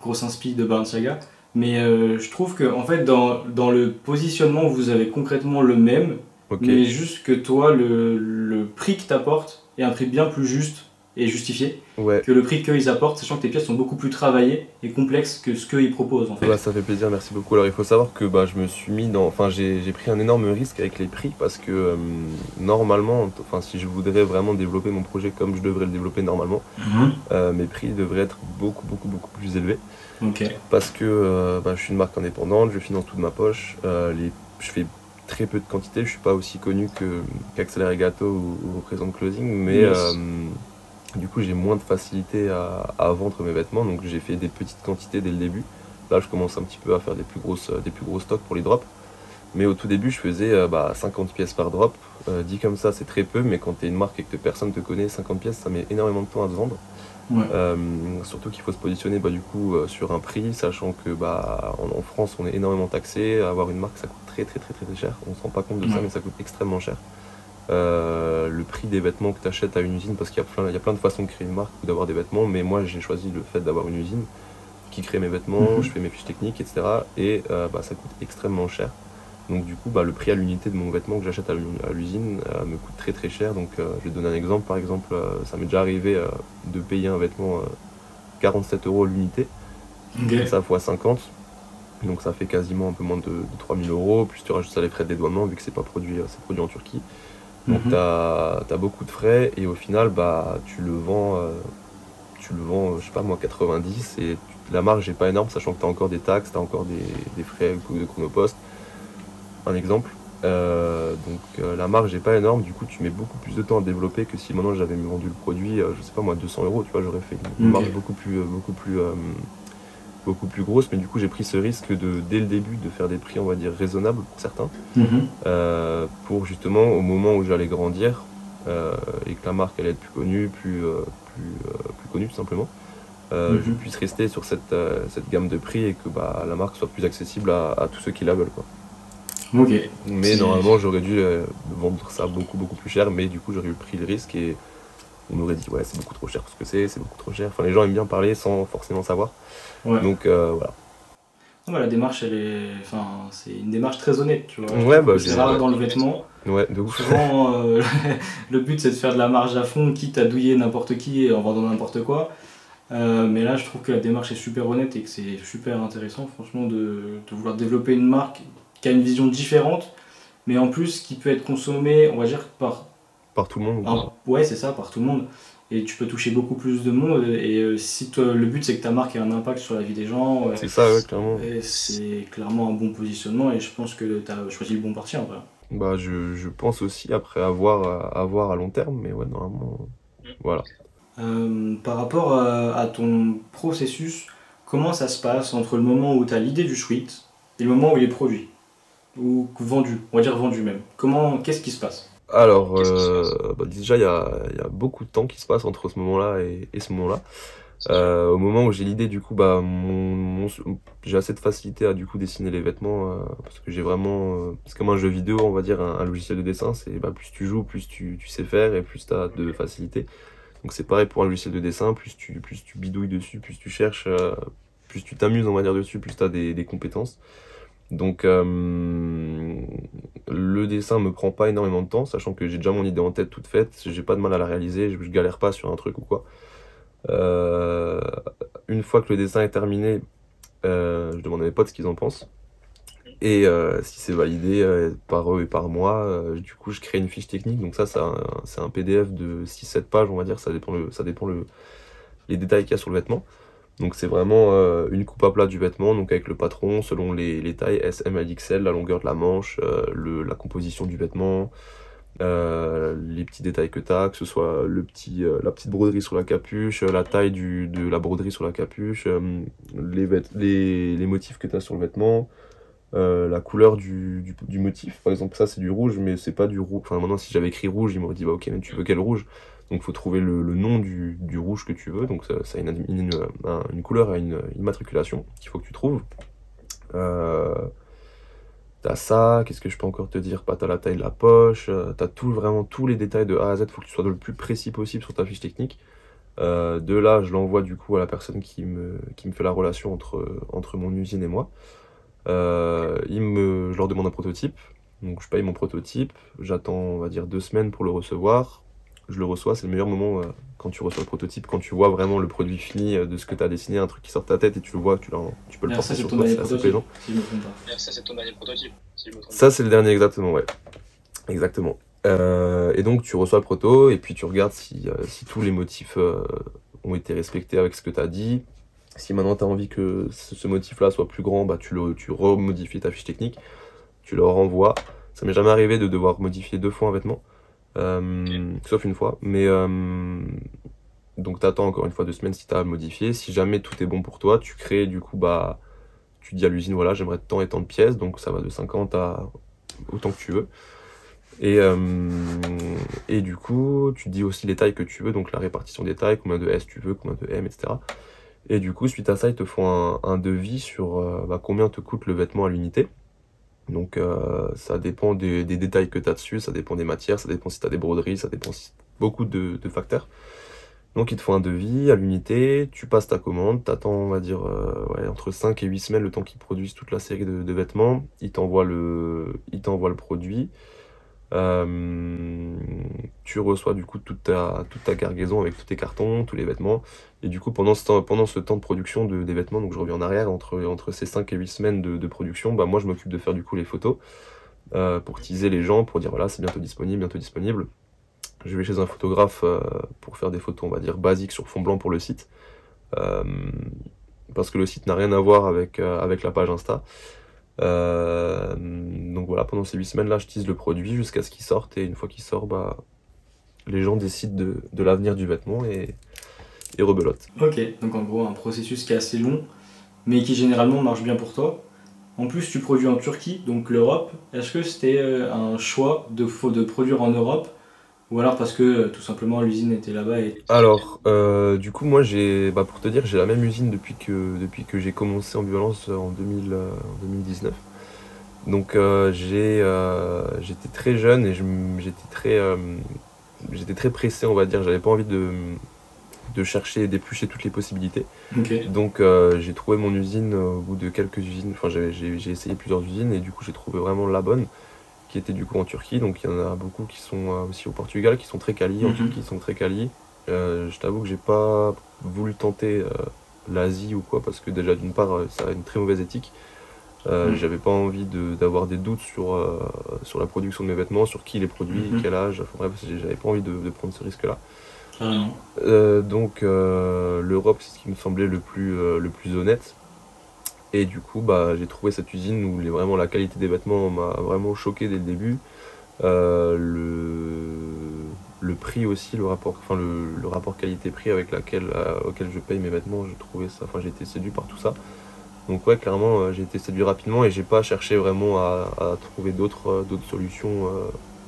Grosse inspi de Balenciaga. Mais euh, je trouve que en fait, dans, dans, le positionnement, vous avez concrètement le même, mais juste que toi, le, le prix que tu apportes est un prix bien plus juste et justifié que le prix qu'ils apportent, sachant que tes pièces sont beaucoup plus travaillées et complexes que ce qu'ils proposent. En fait. Bah, ça fait plaisir, merci beaucoup. Alors il faut savoir que bah, je me suis mis dans. Enfin, j'ai pris un énorme risque avec les prix parce que euh, normalement, enfin, si je voudrais vraiment développer mon projet comme je devrais le développer normalement, mhm. euh, mes prix devraient être beaucoup, beaucoup, beaucoup plus élevés. Parce que euh, bah, je suis une marque indépendante, je finance tout de ma poche, les, je fais très peu de quantité, je suis pas aussi connu qu'Accéléré Gâteau ou, ou Représente Closing, mais du coup, j'ai moins de facilité à, vendre mes vêtements, donc j'ai fait des petites quantités dès le début. Là, je commence un petit peu à faire des plus, grosses, des plus gros stocks pour les drops. Mais au tout début, je faisais 50 euh, bah, pièces par drop. Euh, dit comme ça, c'est très peu, mais quand tu es une marque et que personne ne te connaît, 50 pièces, ça met énormément de temps à te vendre. Euh, surtout qu'il faut se positionner bah, du coup sur un prix, sachant que bah, en, France, on est énormément taxé. Avoir une marque, ça coûte très très très très, cher. On ne se rend pas compte de ça, mais ça coûte extrêmement cher. Euh, le prix des vêtements que tu achètes à une usine, parce qu'il y, a plein, il y a plein de façons de créer une marque ou d'avoir des vêtements, mais moi j'ai choisi le fait d'avoir une usine qui crée mes vêtements, mhm. je fais mes fiches techniques, etc. Et euh, bah, ça coûte extrêmement cher. Donc du coup, bah, le prix à l'unité de mon vêtement que j'achète à l'usine euh, me coûte très très cher. Donc je vais donner un exemple. Par exemple, ça m'est déjà arrivé de payer un vêtement 47 euros l'unité. Ça fois 50. Donc ça fait quasiment un peu moins de, 3000 euros. Plus tu rajoutes ça les frais de dédouanement vu que c'est pas produit, c'est produit en Turquie. Donc mhm. tu as, beaucoup de frais et au final bah tu le vends tu le vends je sais pas moi 90 et la marge n'est pas énorme sachant que tu as encore des taxes, tu as encore des, des frais de chronopost. Un exemple. Euh, donc euh, la marge n'est pas énorme, du coup tu mets beaucoup plus de temps à développer que si maintenant j'avais vendu le produit, euh, je sais pas moi 200 euros, tu vois, j'aurais fait une marge beaucoup plus, beaucoup plus, beaucoup plus grosse, mais du coup j'ai pris ce risque de dès le début de faire des prix on va dire raisonnables pour certains, mhm. pour justement au moment où j'allais grandir et que la marque allait être plus connue, plus, plus, plus connue tout simplement. je mhm. puisse rester sur cette, cette gamme de prix et que bah, la marque soit plus accessible à, à tous ceux qui la veulent. Quoi. Mais normalement, j'aurais dû euh, vendre ça beaucoup, beaucoup plus cher, mais du coup, j'aurais eu pris le risque et on m'aurait dit, ouais, c'est beaucoup trop cher pour ce que c'est, c'est beaucoup trop cher. Enfin, les gens aiment bien parler sans forcément savoir. Donc, euh, voilà. la démarche, elle est, enfin, c'est une démarche très honnête, tu vois. Bah, c'est rare dans le vêtement. Ouais, de ouf. Souvent, *laughs* euh, *laughs* le but c'est de faire de la marge à fond, quitte à douiller n'importe qui en vendant n'importe quoi. mais là, je trouve que la démarche est super honnête et que c'est super intéressant, franchement, de, de, vouloir développer une marque qui a une vision différente, mais en plus qui peut être consommé, on va dire, par. Par tout le monde Ouais, c'est ça, par tout le monde. Et tu peux toucher beaucoup plus de monde. Et euh, si le but c'est que ta marque ait un impact sur la vie des gens. c'est ça, ouais, clairement. C'est clairement un bon positionnement et je pense que tu as choisi le bon parti en vrai. Bah, je, je pense aussi après avoir, avoir à long terme, mais ouais, normalement. Voilà. Euh, par rapport à, à, ton processus, comment ça se passe entre le moment où tu as l'idée du sweat et le moment où il est produit? Ou vendu On va dire vendu même. Comment, qu'est-ce qui se passe? Alors, euh, bah, déjà, il y a, y a, beaucoup de temps qui se passe entre ce moment-là et, et, ce moment-là. Euh, au moment où j'ai l'idée, du coup, bah, mon, j'ai assez de facilité à du coup dessiner les vêtements euh, parce que j'ai vraiment, c'est comme un jeu vidéo, on va dire, un, logiciel de dessin. C'est bah, plus tu joues, plus tu, tu sais faire et plus tu as de facilité. Donc c'est pareil pour un logiciel de dessin, plus tu, plus tu bidouilles dessus, plus tu cherches, plus tu t'amuses, on va dire, dessus, plus tu as des, des compétences. Donc euh, le dessin me prend pas énormément de temps, sachant que j'ai déjà mon idée en tête toute faite, j'ai pas de mal à la réaliser, je, galère pas sur un truc ou quoi. Euh, une fois que le dessin est terminé, euh, je demande à mes potes ce qu'ils en pensent. Et si c'est validé par eux et par moi, du coup je crée une fiche technique. Donc ça, c'est un, PDF de 6-7 pages, on va dire, ça dépend, ça dépend le, les détails qu'il y a sur le vêtement. Donc c'est vraiment euh, une coupe à plat du vêtement, donc avec le patron, selon les, tailles S, M, L, XL, la longueur de la manche, euh, la composition du vêtement, euh, les petits détails que tu as, que ce soit la petite broderie sur la capuche, la taille de la broderie sur la capuche, les, les, les, motifs que tu as sur le vêtement, la couleur du, motif. Par exemple, ça c'est du rouge, mais c'est pas du rouge. Enfin, maintenant, si j'avais écrit rouge, il m'aurait dit, bah, ok, mais tu veux quel rouge? Donc il faut trouver le, nom du, rouge que tu veux. Donc ça, a une, une, couleur et une immatriculation qu'il faut que tu trouves. Euh, t'as ça, qu'est-ce que je peux encore te dire? Pas t'as la taille de la poche, euh, t'as tout, vraiment tous les détails de A à Z, il faut que tu sois le plus précis possible sur ta fiche technique. Euh, de là, je l'envoie du coup à la personne qui me, qui me fait la relation entre, entre mon usine et moi. il me, je leur demande un prototype, donc je paye mon prototype, j'attends on va dire deux semaines pour le recevoir je le reçois, c'est le meilleur moment euh, quand tu reçois le prototype, quand tu vois vraiment le produit fini euh, de ce que tu as dessiné, un truc qui sort de ta tête et tu le vois, tu, tu peux le porter sur toi, c'est assez plaisant. ça, c'est ton dernier prototype, Ça, c'est le dernier, exactement, ouais. Exactement. Euh, et donc, tu reçois le proto et puis tu regardes si, si tous les motifs ont été respectés avec ce que tu as dit. Si maintenant tu as envie que ce, motif-là soit plus grand, bah, tu, le, tu remodifies ta fiche technique, tu le renvoies. Ça m'est jamais arrivé de devoir modifier deux fois un vêtement. Euh, sauf une fois. Mais euh, donc tu attends encore une fois deux semaines si tu as modifié. Si jamais tout est bon pour toi, tu crées du coup, bah, tu dis à l'usine, voilà, j'aimerais tant et tant de pièces, donc ça va de 50 à autant que tu veux. Et, euh, et du coup, tu dis aussi les tailles que tu veux, donc la répartition des tailles, combien de S tu veux, combien de M, etc. Et du coup, suite à ça, ils te font un, devis sur bah, combien te coûte le vêtement à l'unité. Donc euh, ça dépend des, détails que tu as dessus, ça dépend des matières, ça dépend si tu des broderies, ça dépend beaucoup de, facteurs. Donc il te faut un devis à l'unité, tu passes ta commande, tu attends on va dire euh, entre 5 et 8 semaines le temps qu'ils produisent toute la série de, vêtements, ils t'envoient le, le produit. Tu reçois du coup toute ta, toute ta cargaison avec tous tes cartons, tous les vêtements. Et du coup, pendant ce temps, pendant ce temps de production de, des vêtements, donc je reviens en arrière, entre, entre ces 5 et 8 semaines de, production, bah, moi je m'occupe de faire du coup les photos pour teaser les gens, pour dire voilà, c'est bientôt disponible, bientôt disponible. Je vais chez un photographe euh, pour faire des photos, on va dire, basiques sur fond blanc pour le site. Euh, parce que le site n'a rien à voir avec, euh, avec la page Insta. Donc voilà, pendant ces 8 semaines-là, je tease le produit jusqu'à ce qu'il sorte. Et une fois qu'il sort, bah, les gens décident de, de l'avenir du vêtement et, et rebelote. Ok, donc en gros, un processus qui est assez long, mais qui généralement marche bien pour toi. En plus, tu produis en Turquie, donc l'Europe. Est-ce que c'était un choix de, de produire en Europe ou alors parce que euh, tout simplement l'usine était là-bas et... Alors, euh, du coup, moi, j'ai, bah, pour te dire, j'ai la même usine depuis que, depuis que j'ai commencé en violence en, 2000, 2019. Euh, Donc, j'ai, j'étais très jeune et j'étais très, j'étais très pressé, on va dire. J'avais pas envie de, de chercher et d'éplucher toutes les possibilités. Donc, j'ai trouvé mon usine au bout de quelques usines. Enfin, j'ai essayé plusieurs usines et du coup, j'ai trouvé vraiment la bonne qui était du coup en Turquie. Donc il y en a beaucoup qui sont euh, aussi au Portugal, qui sont très quali, en mhm. Turquie, qui sont très quali. Euh, je t'avoue que j'ai pas voulu tenter euh, l'Asie ou quoi, parce que déjà d'une part, ça a une très mauvaise éthique. Mhm. J'avais pas envie d'avoir des doutes sur, sur la production de mes vêtements, sur qui les produit, mhm. quel âge. Enfin bref, j'avais pas envie de, prendre ce risque-là. donc l'Europe, c'est ce qui me semblait le plus, le plus honnête. Et du coup, bah, j'ai trouvé cette usine où les, vraiment la qualité des vêtements m'a vraiment choqué dès le début. Euh, le, prix aussi, le rapport, enfin, le, rapport qualité-prix avec laquelle, euh, auquel je paye mes vêtements, j'ai ça, enfin, j'ai été séduit par tout ça. Donc ouais, clairement, euh, j'ai été séduit rapidement et j'ai pas cherché vraiment à, trouver d'autres d'autres solutions,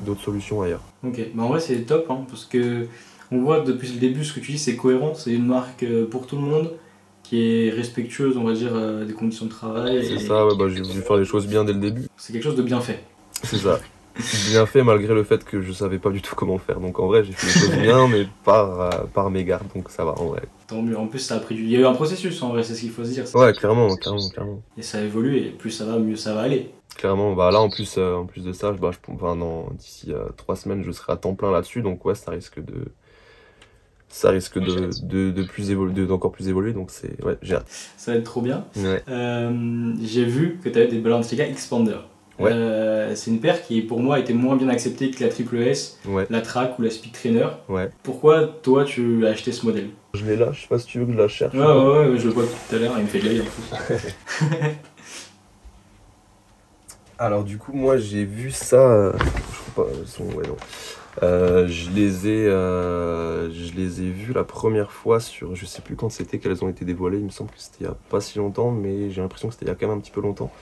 d'autres solutions ailleurs. Ok, bah en vrai c'est top hein, parce que on voit depuis le début ce que tu dis, c'est cohérent, c'est une marque pour tout le monde qui est respectueuse, on va dire, euh, des conditions de travail. C'est ça, ouais, bah, j'ai voulu faire les choses bien dès le début. C'est quelque chose de bien fait. C'est ça. bien fait malgré le fait que je savais pas du tout comment faire. Donc en vrai, j'ai fait les choses bien, mais par, euh, par mégarde, donc ça va en vrai. Tant mieux. En plus, ça a pris du. Il y a eu un processus en vrai, c'est ce qu'il faut se dire. Ouais, clairement, clairement, clairement. Et ça évolue, et plus ça va, mieux ça va aller. Clairement, bah là en plus, euh, en plus de ça, bah, je, enfin, d'ici trois semaines, je serai à temps plein là-dessus, donc ouais, ça risque de ça risque de, de, plus évoluer, d'encore plus évoluer, donc c'est ouais, j'ai hâte. Ça va être trop bien. Euh, j'ai vu que tu avais des Balenciaga Expander. Ouais. Euh, c'est une paire qui pour moi était moins bien acceptée que la Triple S, la Track ou la Speed Trainer. Ouais. Pourquoi toi tu as acheté ce modèle? Je l'ai là, je sais pas si tu veux que je la cherche. Ouais, ouais, ouais, je le vois tout à l'heure, il me fait de l'œil en plus. *laughs* Alors du coup moi j'ai vu ça, euh, je crois pas, son, ouais non. Euh, je les ai euh, je les ai vus la première fois sur je sais plus quand c'était qu'elles ont été dévoilées il me semble que c'était il y a pas si longtemps mais j'ai l'impression que c'était il y a quand même un petit peu longtemps.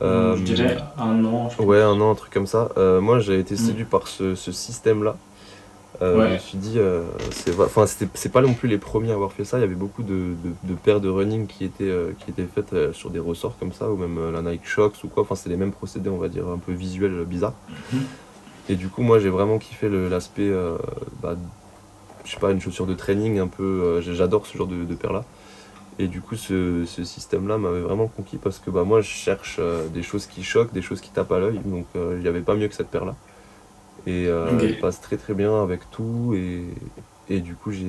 Euh, je dirais un an ouais un an un truc comme ça. Moi j'avais été mm. séduit par ce, système là je me suis dit c'est enfin c'est pas non plus les premiers à avoir fait ça. Il y avait beaucoup de, paires de running qui étaient qui étaient faites sur des ressorts comme ça ou même la Nike Shox ou quoi. Enfin c'est les mêmes procédés on va dire un peu visuels bizarres. Mm-hmm. Et du coup, moi, j'ai vraiment kiffé l'aspect, euh, bah, je sais pas, une chaussure de training un peu. Euh, j'adore ce genre de, de paire-là. Et du coup, ce, système-là m'avait vraiment conquis parce que bah, moi, je cherche euh, des choses qui choquent, des choses qui tapent à l'œil. Donc, il n'y avait pas mieux que cette paire-là. Et elle passe très très bien avec tout. Et, du coup, j'ai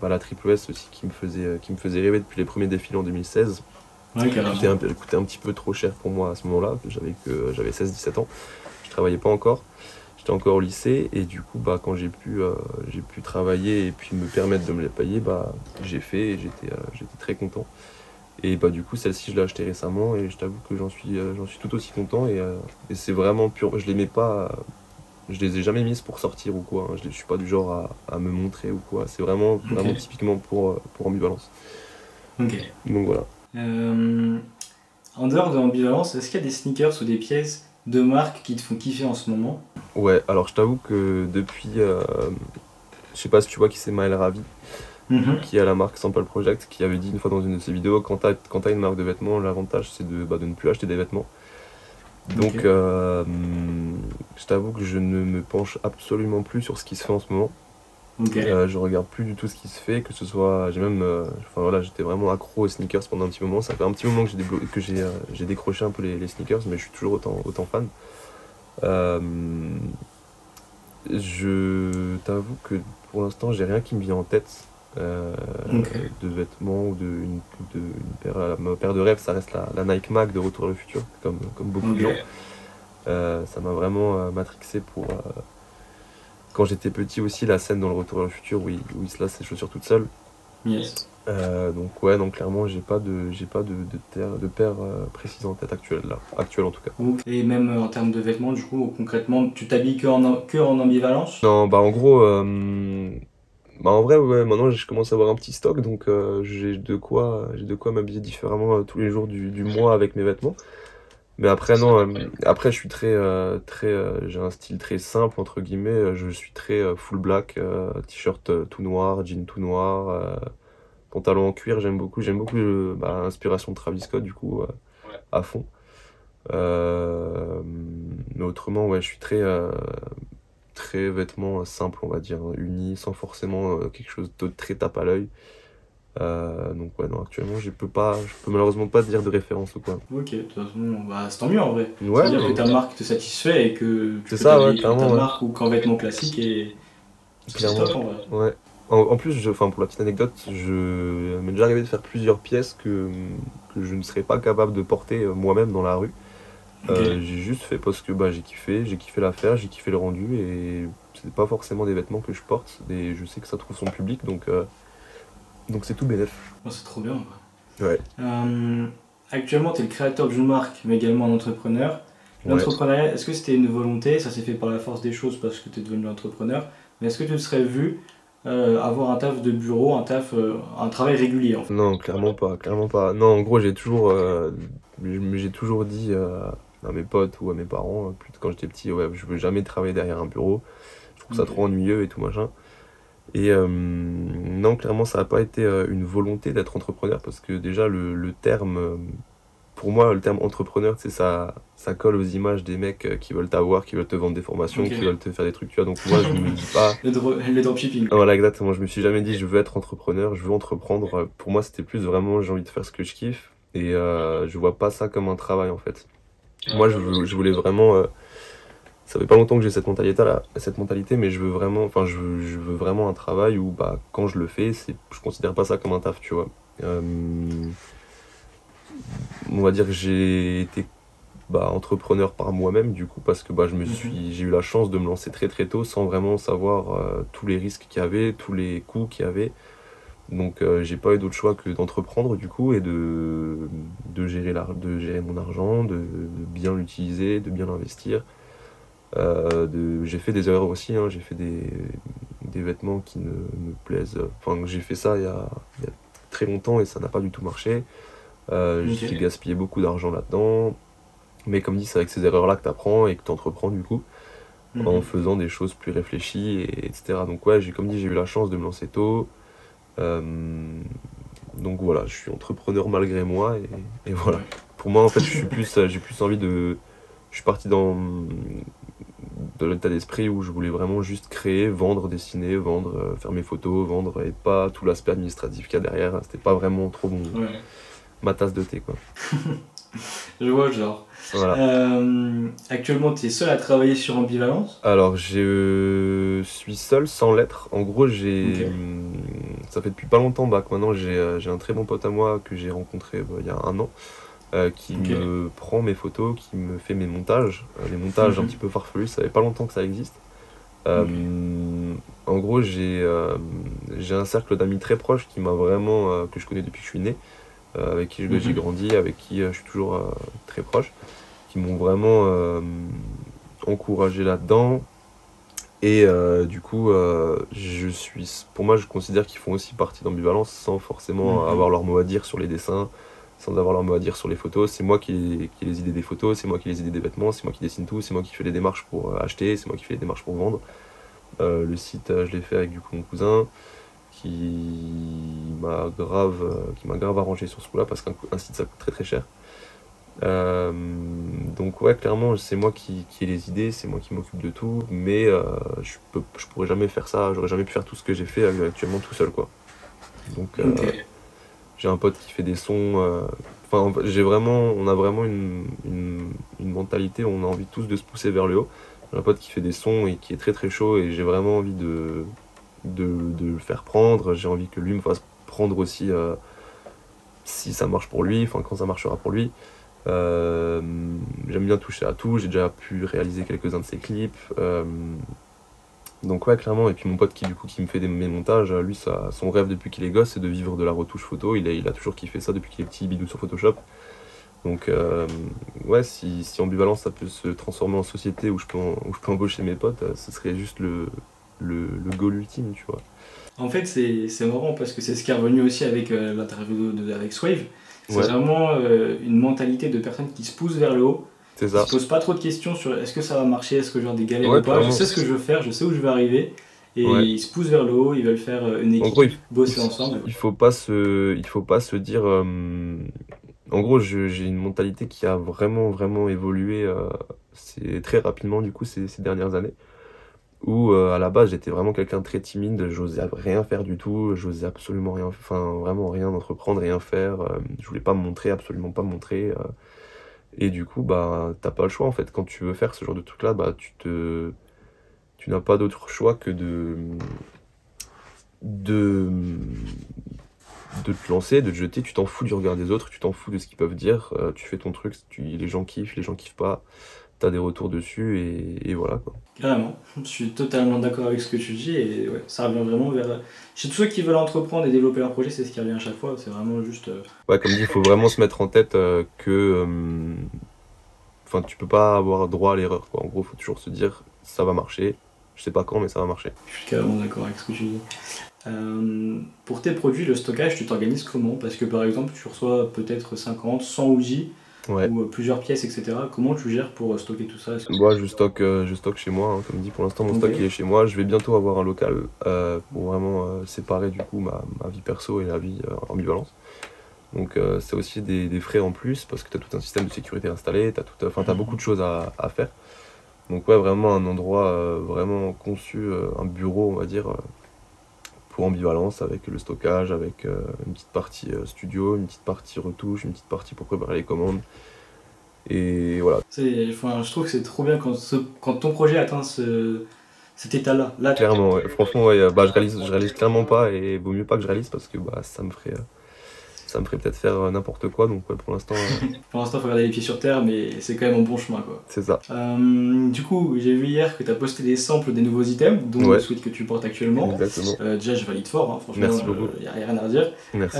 bah, la Triple S aussi qui me, faisait, qui me faisait rêver depuis les premiers défilés en 2016. Ouais, elle, coûtait un, petit peu trop cher pour moi à ce moment-là. J'avais 16-17 ans. Je travaillais pas encore encore au lycée et du coup bah quand j'ai pu euh, j'ai pu travailler et puis me permettre de me les payer bah j'ai fait et j'étais euh, j'étais très content. Et bah du coup celle-ci je l'ai achetée récemment et je t'avoue que j'en suis euh, j'en suis tout aussi content et, c'est vraiment pur je les mets pas je les ai jamais mises pour sortir ou quoi hein. je, suis pas du genre à, me montrer ou quoi. C'est vraiment vraiment typiquement pour pour ambivalence. Ok. Donc voilà. En dehors de ambivalence est-ce qu'il y a des sneakers ou des pièces de marques qui te font kiffer en ce moment Ouais, alors je t'avoue que depuis. Euh, je sais pas si tu vois qui c'est Maël Ravi, mhm. qui a la marque Sample Project, qui avait dit une fois dans une de ses vidéos quand t'as une marque de vêtements, l'avantage c'est de, bah, de ne plus acheter des vêtements. Donc, euh, je t'avoue que je ne me penche absolument plus sur ce qui se fait en ce moment. Euh, je regarde plus du tout ce qui se fait, que ce soit. J'ai même. enfin voilà, j'étais vraiment accro aux sneakers pendant un petit moment. Ça fait un petit moment que j'ai, que j'ai, décroché un peu les, les, sneakers, mais je suis toujours autant, autant fan. je t'avoue que pour l'instant, j'ai rien qui me vient en tête. de vêtements ou de, une, de paire, ma paire de rêve, ça reste la, Nike Mag de Retour à le futur, comme, comme beaucoup de gens. ça m'a vraiment matrixé pour, quand j'étais petit aussi, la scène dans le Retour vers le futur où il, où il se lasse ses chaussures toute seule. Yes. Euh, donc ouais, donc clairement j'ai pas de j'ai pas de, de, de paire euh, précise en tête actuelle là, actuelle en tout cas. Et même euh, en termes de vêtements, du coup concrètement, tu t'habilles que en que en ambivalence? Non, bah en gros, bah en vrai ouais, maintenant je commence à avoir un petit stock donc j'ai de quoi j'ai de quoi m'habiller différemment tous les jours du, du mois avec mes vêtements. Mais après, non, euh, après, je suis très, euh, très, euh, j'ai un style très simple, entre guillemets. Je suis très full black, t-shirt tout noir, jean tout noir, pantalon en cuir, j'aime beaucoup. J'aime beaucoup bah, l'inspiration de Travis Scott, du coup, à fond. mais autrement, ouais, je suis très, très vêtements simples, on va dire, unis, sans forcément quelque chose de très tape à l'œil. Euh, donc ouais, non, actuellement, je peux pas, je peux malheureusement pas te dire de référence ou quoi. Ok, de toute façon, bah, c'est tant mieux en vrai. Ouais, C'est-à-dire que ta marque te satisfait et que tu peux ça, ouais, ta marque ou qu'en vêtements classiques et c'est top en vrai. Ouais. En, plus, je, pour la petite anecdote, je m'est déjà arrivé de faire plusieurs pièces que, que je ne serais pas capable de porter euh, moi-même dans la rue. Euh, j'ai juste fait parce que bah, j'ai kiffé, j'ai kiffé l'affaire, j'ai kiffé le rendu et c'est pas forcément des vêtements que je porte, et je sais que ça trouve son public donc donc c'est tout bénéf. Oh, c'est trop bien. Ouais. Euh, actuellement, tu es le créateur d'une marque, mais également un entrepreneur. L'entrepreneuriat, est-ce que c'était une volonté? Ça s'est fait par la force des choses parce que tu es devenu entrepreneur. Mais est-ce que tu te serais vu euh, avoir un taf de bureau, un taf, euh, un travail régulier en fait? Non, clairement pas, clairement pas. Non, en gros, j'ai toujours, j'ai toujours dit à mes potes ou à mes parents, quand j'étais petit, ouais, je veux jamais travailler derrière un bureau. Je trouve ça trop ennuyeux et tout machin. Et euh, non, clairement, ça n'a pas été euh, une volonté d'être entrepreneur parce que déjà, le, le terme, euh, pour moi, le terme entrepreneur, ça, ça colle aux images des mecs qui veulent t'avoir, qui veulent te vendre des formations, qui veulent te faire des trucs, tu vois. Donc, moi, je me dis pas. *laughs* le dropshipping. Voilà, exactement. Je me suis jamais dit, je veux être entrepreneur, je veux entreprendre. Pour moi, c'était plus vraiment, j'ai envie de faire ce que je kiffe. Et je vois pas ça comme un travail, en fait. Moi, je, je voulais vraiment ça fait pas longtemps que j'ai cette mentalité là, cette mentalité, mais je veux vraiment, enfin je, veux vraiment un travail où bah quand je le fais, c'est, je considère pas ça comme un taf, tu vois. Euh, on va dire que j'ai été bah, entrepreneur par moi-même du coup parce que bah je me mhm. suis, j'ai eu la chance de me lancer très très tôt sans vraiment savoir euh, tous les risques qu'il y avait, tous les coûts qu'il y avait. Donc euh, j'ai pas eu d'autre choix que d'entreprendre du coup et de, de, gérer, la, de gérer mon argent, de bien l'utiliser, de bien l'investir. Euh, j'ai fait des erreurs aussi, hein. j'ai fait des, des, vêtements qui ne me plaisent. Enfin, j'ai fait ça il y, a, très longtemps et ça n'a pas du tout marché. Euh, J'ai gaspillé beaucoup d'argent là-dedans. Mais comme dit, c'est avec ces erreurs-là que tu apprends et que tu entreprends du coup, mhm. en faisant des choses plus réfléchies, et, etc. Donc ouais, j'ai comme dit, j'ai eu la chance de me lancer tôt. Euh, donc voilà, je suis entrepreneur malgré moi et, et voilà. Pour moi, en fait, je suis plus, j'ai plus envie de. Je suis parti dans de l'état d'esprit où je voulais vraiment juste créer, vendre, dessiner, vendre, euh, faire mes photos, vendre et pas tout l'aspect administratif qu'il y a derrière. C'était pas vraiment trop bon. Ma tasse de thé quoi. *laughs* je vois genre. Euh, actuellement, tu es seul à travailler sur Ambivalence? Alors, je suis seul sans l'être. En gros, j'ai. Hum, ça fait depuis pas longtemps que maintenant euh, j'ai un très bon pote à moi que j'ai rencontré bah, il y a un an. Euh, qui me prend mes photos, qui me fait mes montages, euh, les montages un mhm. petit peu farfelus, ça fait pas longtemps que ça existe. Euh, en gros, j'ai un cercle d'amis très proches qui m'a vraiment, que je connais depuis que je suis né, avec qui j'ai mhm. grandi, avec qui je suis toujours très proche, qui m'ont vraiment encouragé là-dedans. Et du coup, je suis, pour moi, je considère qu'ils font aussi partie d'ambivalence sans forcément mhm. avoir leur mot à dire sur les dessins, sans avoir leur mot à dire sur les photos. C'est moi qui, qui les idées des photos, c'est moi qui les idées des vêtements, c'est moi qui dessine tout, c'est moi qui fais les démarches pour euh, acheter, c'est moi qui fais les démarches pour vendre. Euh, le site, euh, je l'ai fait avec du coup mon cousin qui m'a grave, qui m'a grave arrangé sur ce coup-là parce qu'un site ça coûte très très cher. donc ouais, clairement, c'est moi qui, qui ai les idées, c'est moi qui m'occupe de tout, mais je, peux, je pourrais jamais faire ça, j'aurais jamais pu faire tout ce que j'ai fait actuellement tout seul quoi. Donc j'ai un pote qui fait des sons, euh, Enfin, j'ai vraiment, on a vraiment une, une, mentalité on a envie tous de se pousser vers le haut. J'ai un pote qui fait des sons et qui est très très chaud et j'ai vraiment envie de, de, le faire prendre. J'ai envie que lui me fasse prendre aussi euh, si ça marche pour lui, enfin quand ça marchera pour lui. Euh, j'aime bien toucher à tout, j'ai déjà pu réaliser quelques-uns de ses clips. Donc ouais, clairement. Et puis mon pote qui du coup qui me fait des, mes montages, lui, ça, son rêve depuis qu'il est gosse, c'est de vivre de la retouche photo. Il a, il a toujours kiffé ça depuis qu'il est petit, bidou sur Photoshop. Donc euh, ouais, si, si ambivalence ça peut se transformer en société où je peux, où je peux embaucher mes potes, ce serait juste le, le, le goal ultime, tu vois. En fait, c'est marrant parce que c'est ce qui est revenu aussi avec l'interview avec Swave. C'est vraiment euh, une mentalité de personnes qui se poussent vers le haut. C'est ça. Qui se posent pas trop de questions sur est-ce que ça va marcher, est-ce que j'ai des galères ou pas. Je sais ce que je veux faire, je sais où je vais arriver. Et ils se poussent vers le haut, ils veulent faire euh, une équipe, bosser ensemble. Il faut pas se, il faut pas se dire. Euh, en gros, j'ai une mentalité qui a vraiment, vraiment évolué c'est très rapidement du coup ces dernières années où euh, à la base j'étais vraiment quelqu'un de très timide, j'osais rien faire du tout, j'osais absolument rien, enfin vraiment rien entreprendre, rien faire, euh, je voulais pas me montrer, absolument pas me montrer. Euh. et du coup, bah t'as pas le choix en fait, quand tu veux faire ce genre de truc là, bah tu te. Tu n'as pas d'autre choix que de. de. de te lancer, de te jeter, tu t'en fous du regard des autres, tu t'en fous de ce qu'ils peuvent dire, tu fais ton truc, les gens kiffent, les gens kiffent pas tu des retours dessus et, voilà quoi. Carrément, je suis totalement d'accord avec ce que tu dis et ouais, ça revient vraiment vers. Chez tous ceux qui veulent entreprendre et développer leur projet, c'est ce qui revient à chaque fois, c'est vraiment juste. Euh, ouais, comme dit, il faut vraiment se mettre en tête euh, que. Euh, enfin, tu peux pas avoir droit à l'erreur quoi. En gros, il faut toujours se dire ça va marcher, je sais pas quand, mais ça va marcher. Je suis carrément d'accord avec ce que tu dis. pour tes produits, le stockage, tu t'organises comment? Parce que par exemple, tu reçois peut-être 50, 100 outils ou euh, plusieurs pièces, etc. Comment tu gères pour euh, stocker tout ça? Moi, je stocke, euh, je stocke chez moi. Hein. Comme dit, pour l'instant, mon stock il est chez moi. Je vais bientôt avoir un local pour vraiment séparer du coup ma, ma, vie perso et la vie ambivalence. Donc c'est aussi des, des, frais en plus parce que tu as tout un système de sécurité installé, tu as, as, beaucoup de choses à, à, faire. Donc ouais, vraiment un endroit vraiment conçu, un bureau on va dire, ambivalence avec le stockage, avec euh, une petite partie euh, studio, une petite partie retouche, une petite partie pour préparer les commandes. Et voilà. Enfin, je trouve que c'est trop bien quand, quand ton projet atteint ce, cet état-là. Là, clairement, franchement, ouais, bah, je, réalise, je réalise clairement pas et vaut mieux pas que je réalise parce que bah, ça me ferait euh, ça me ferait peut-être faire euh, n'importe quoi. Donc pour l'instant. Euh, *laughs* pour l'instant, il faut garder les pieds sur terre, mais c'est quand même un bon chemin. quoi. C'est ça. Euh, du coup, j'ai vu hier que tu as posté des samples des nouveaux items, dont le suite que tu portes actuellement. Exactement. déjà, je valide fort, hein, franchement. Merci beaucoup. Il n'y a rien à redire. Merci.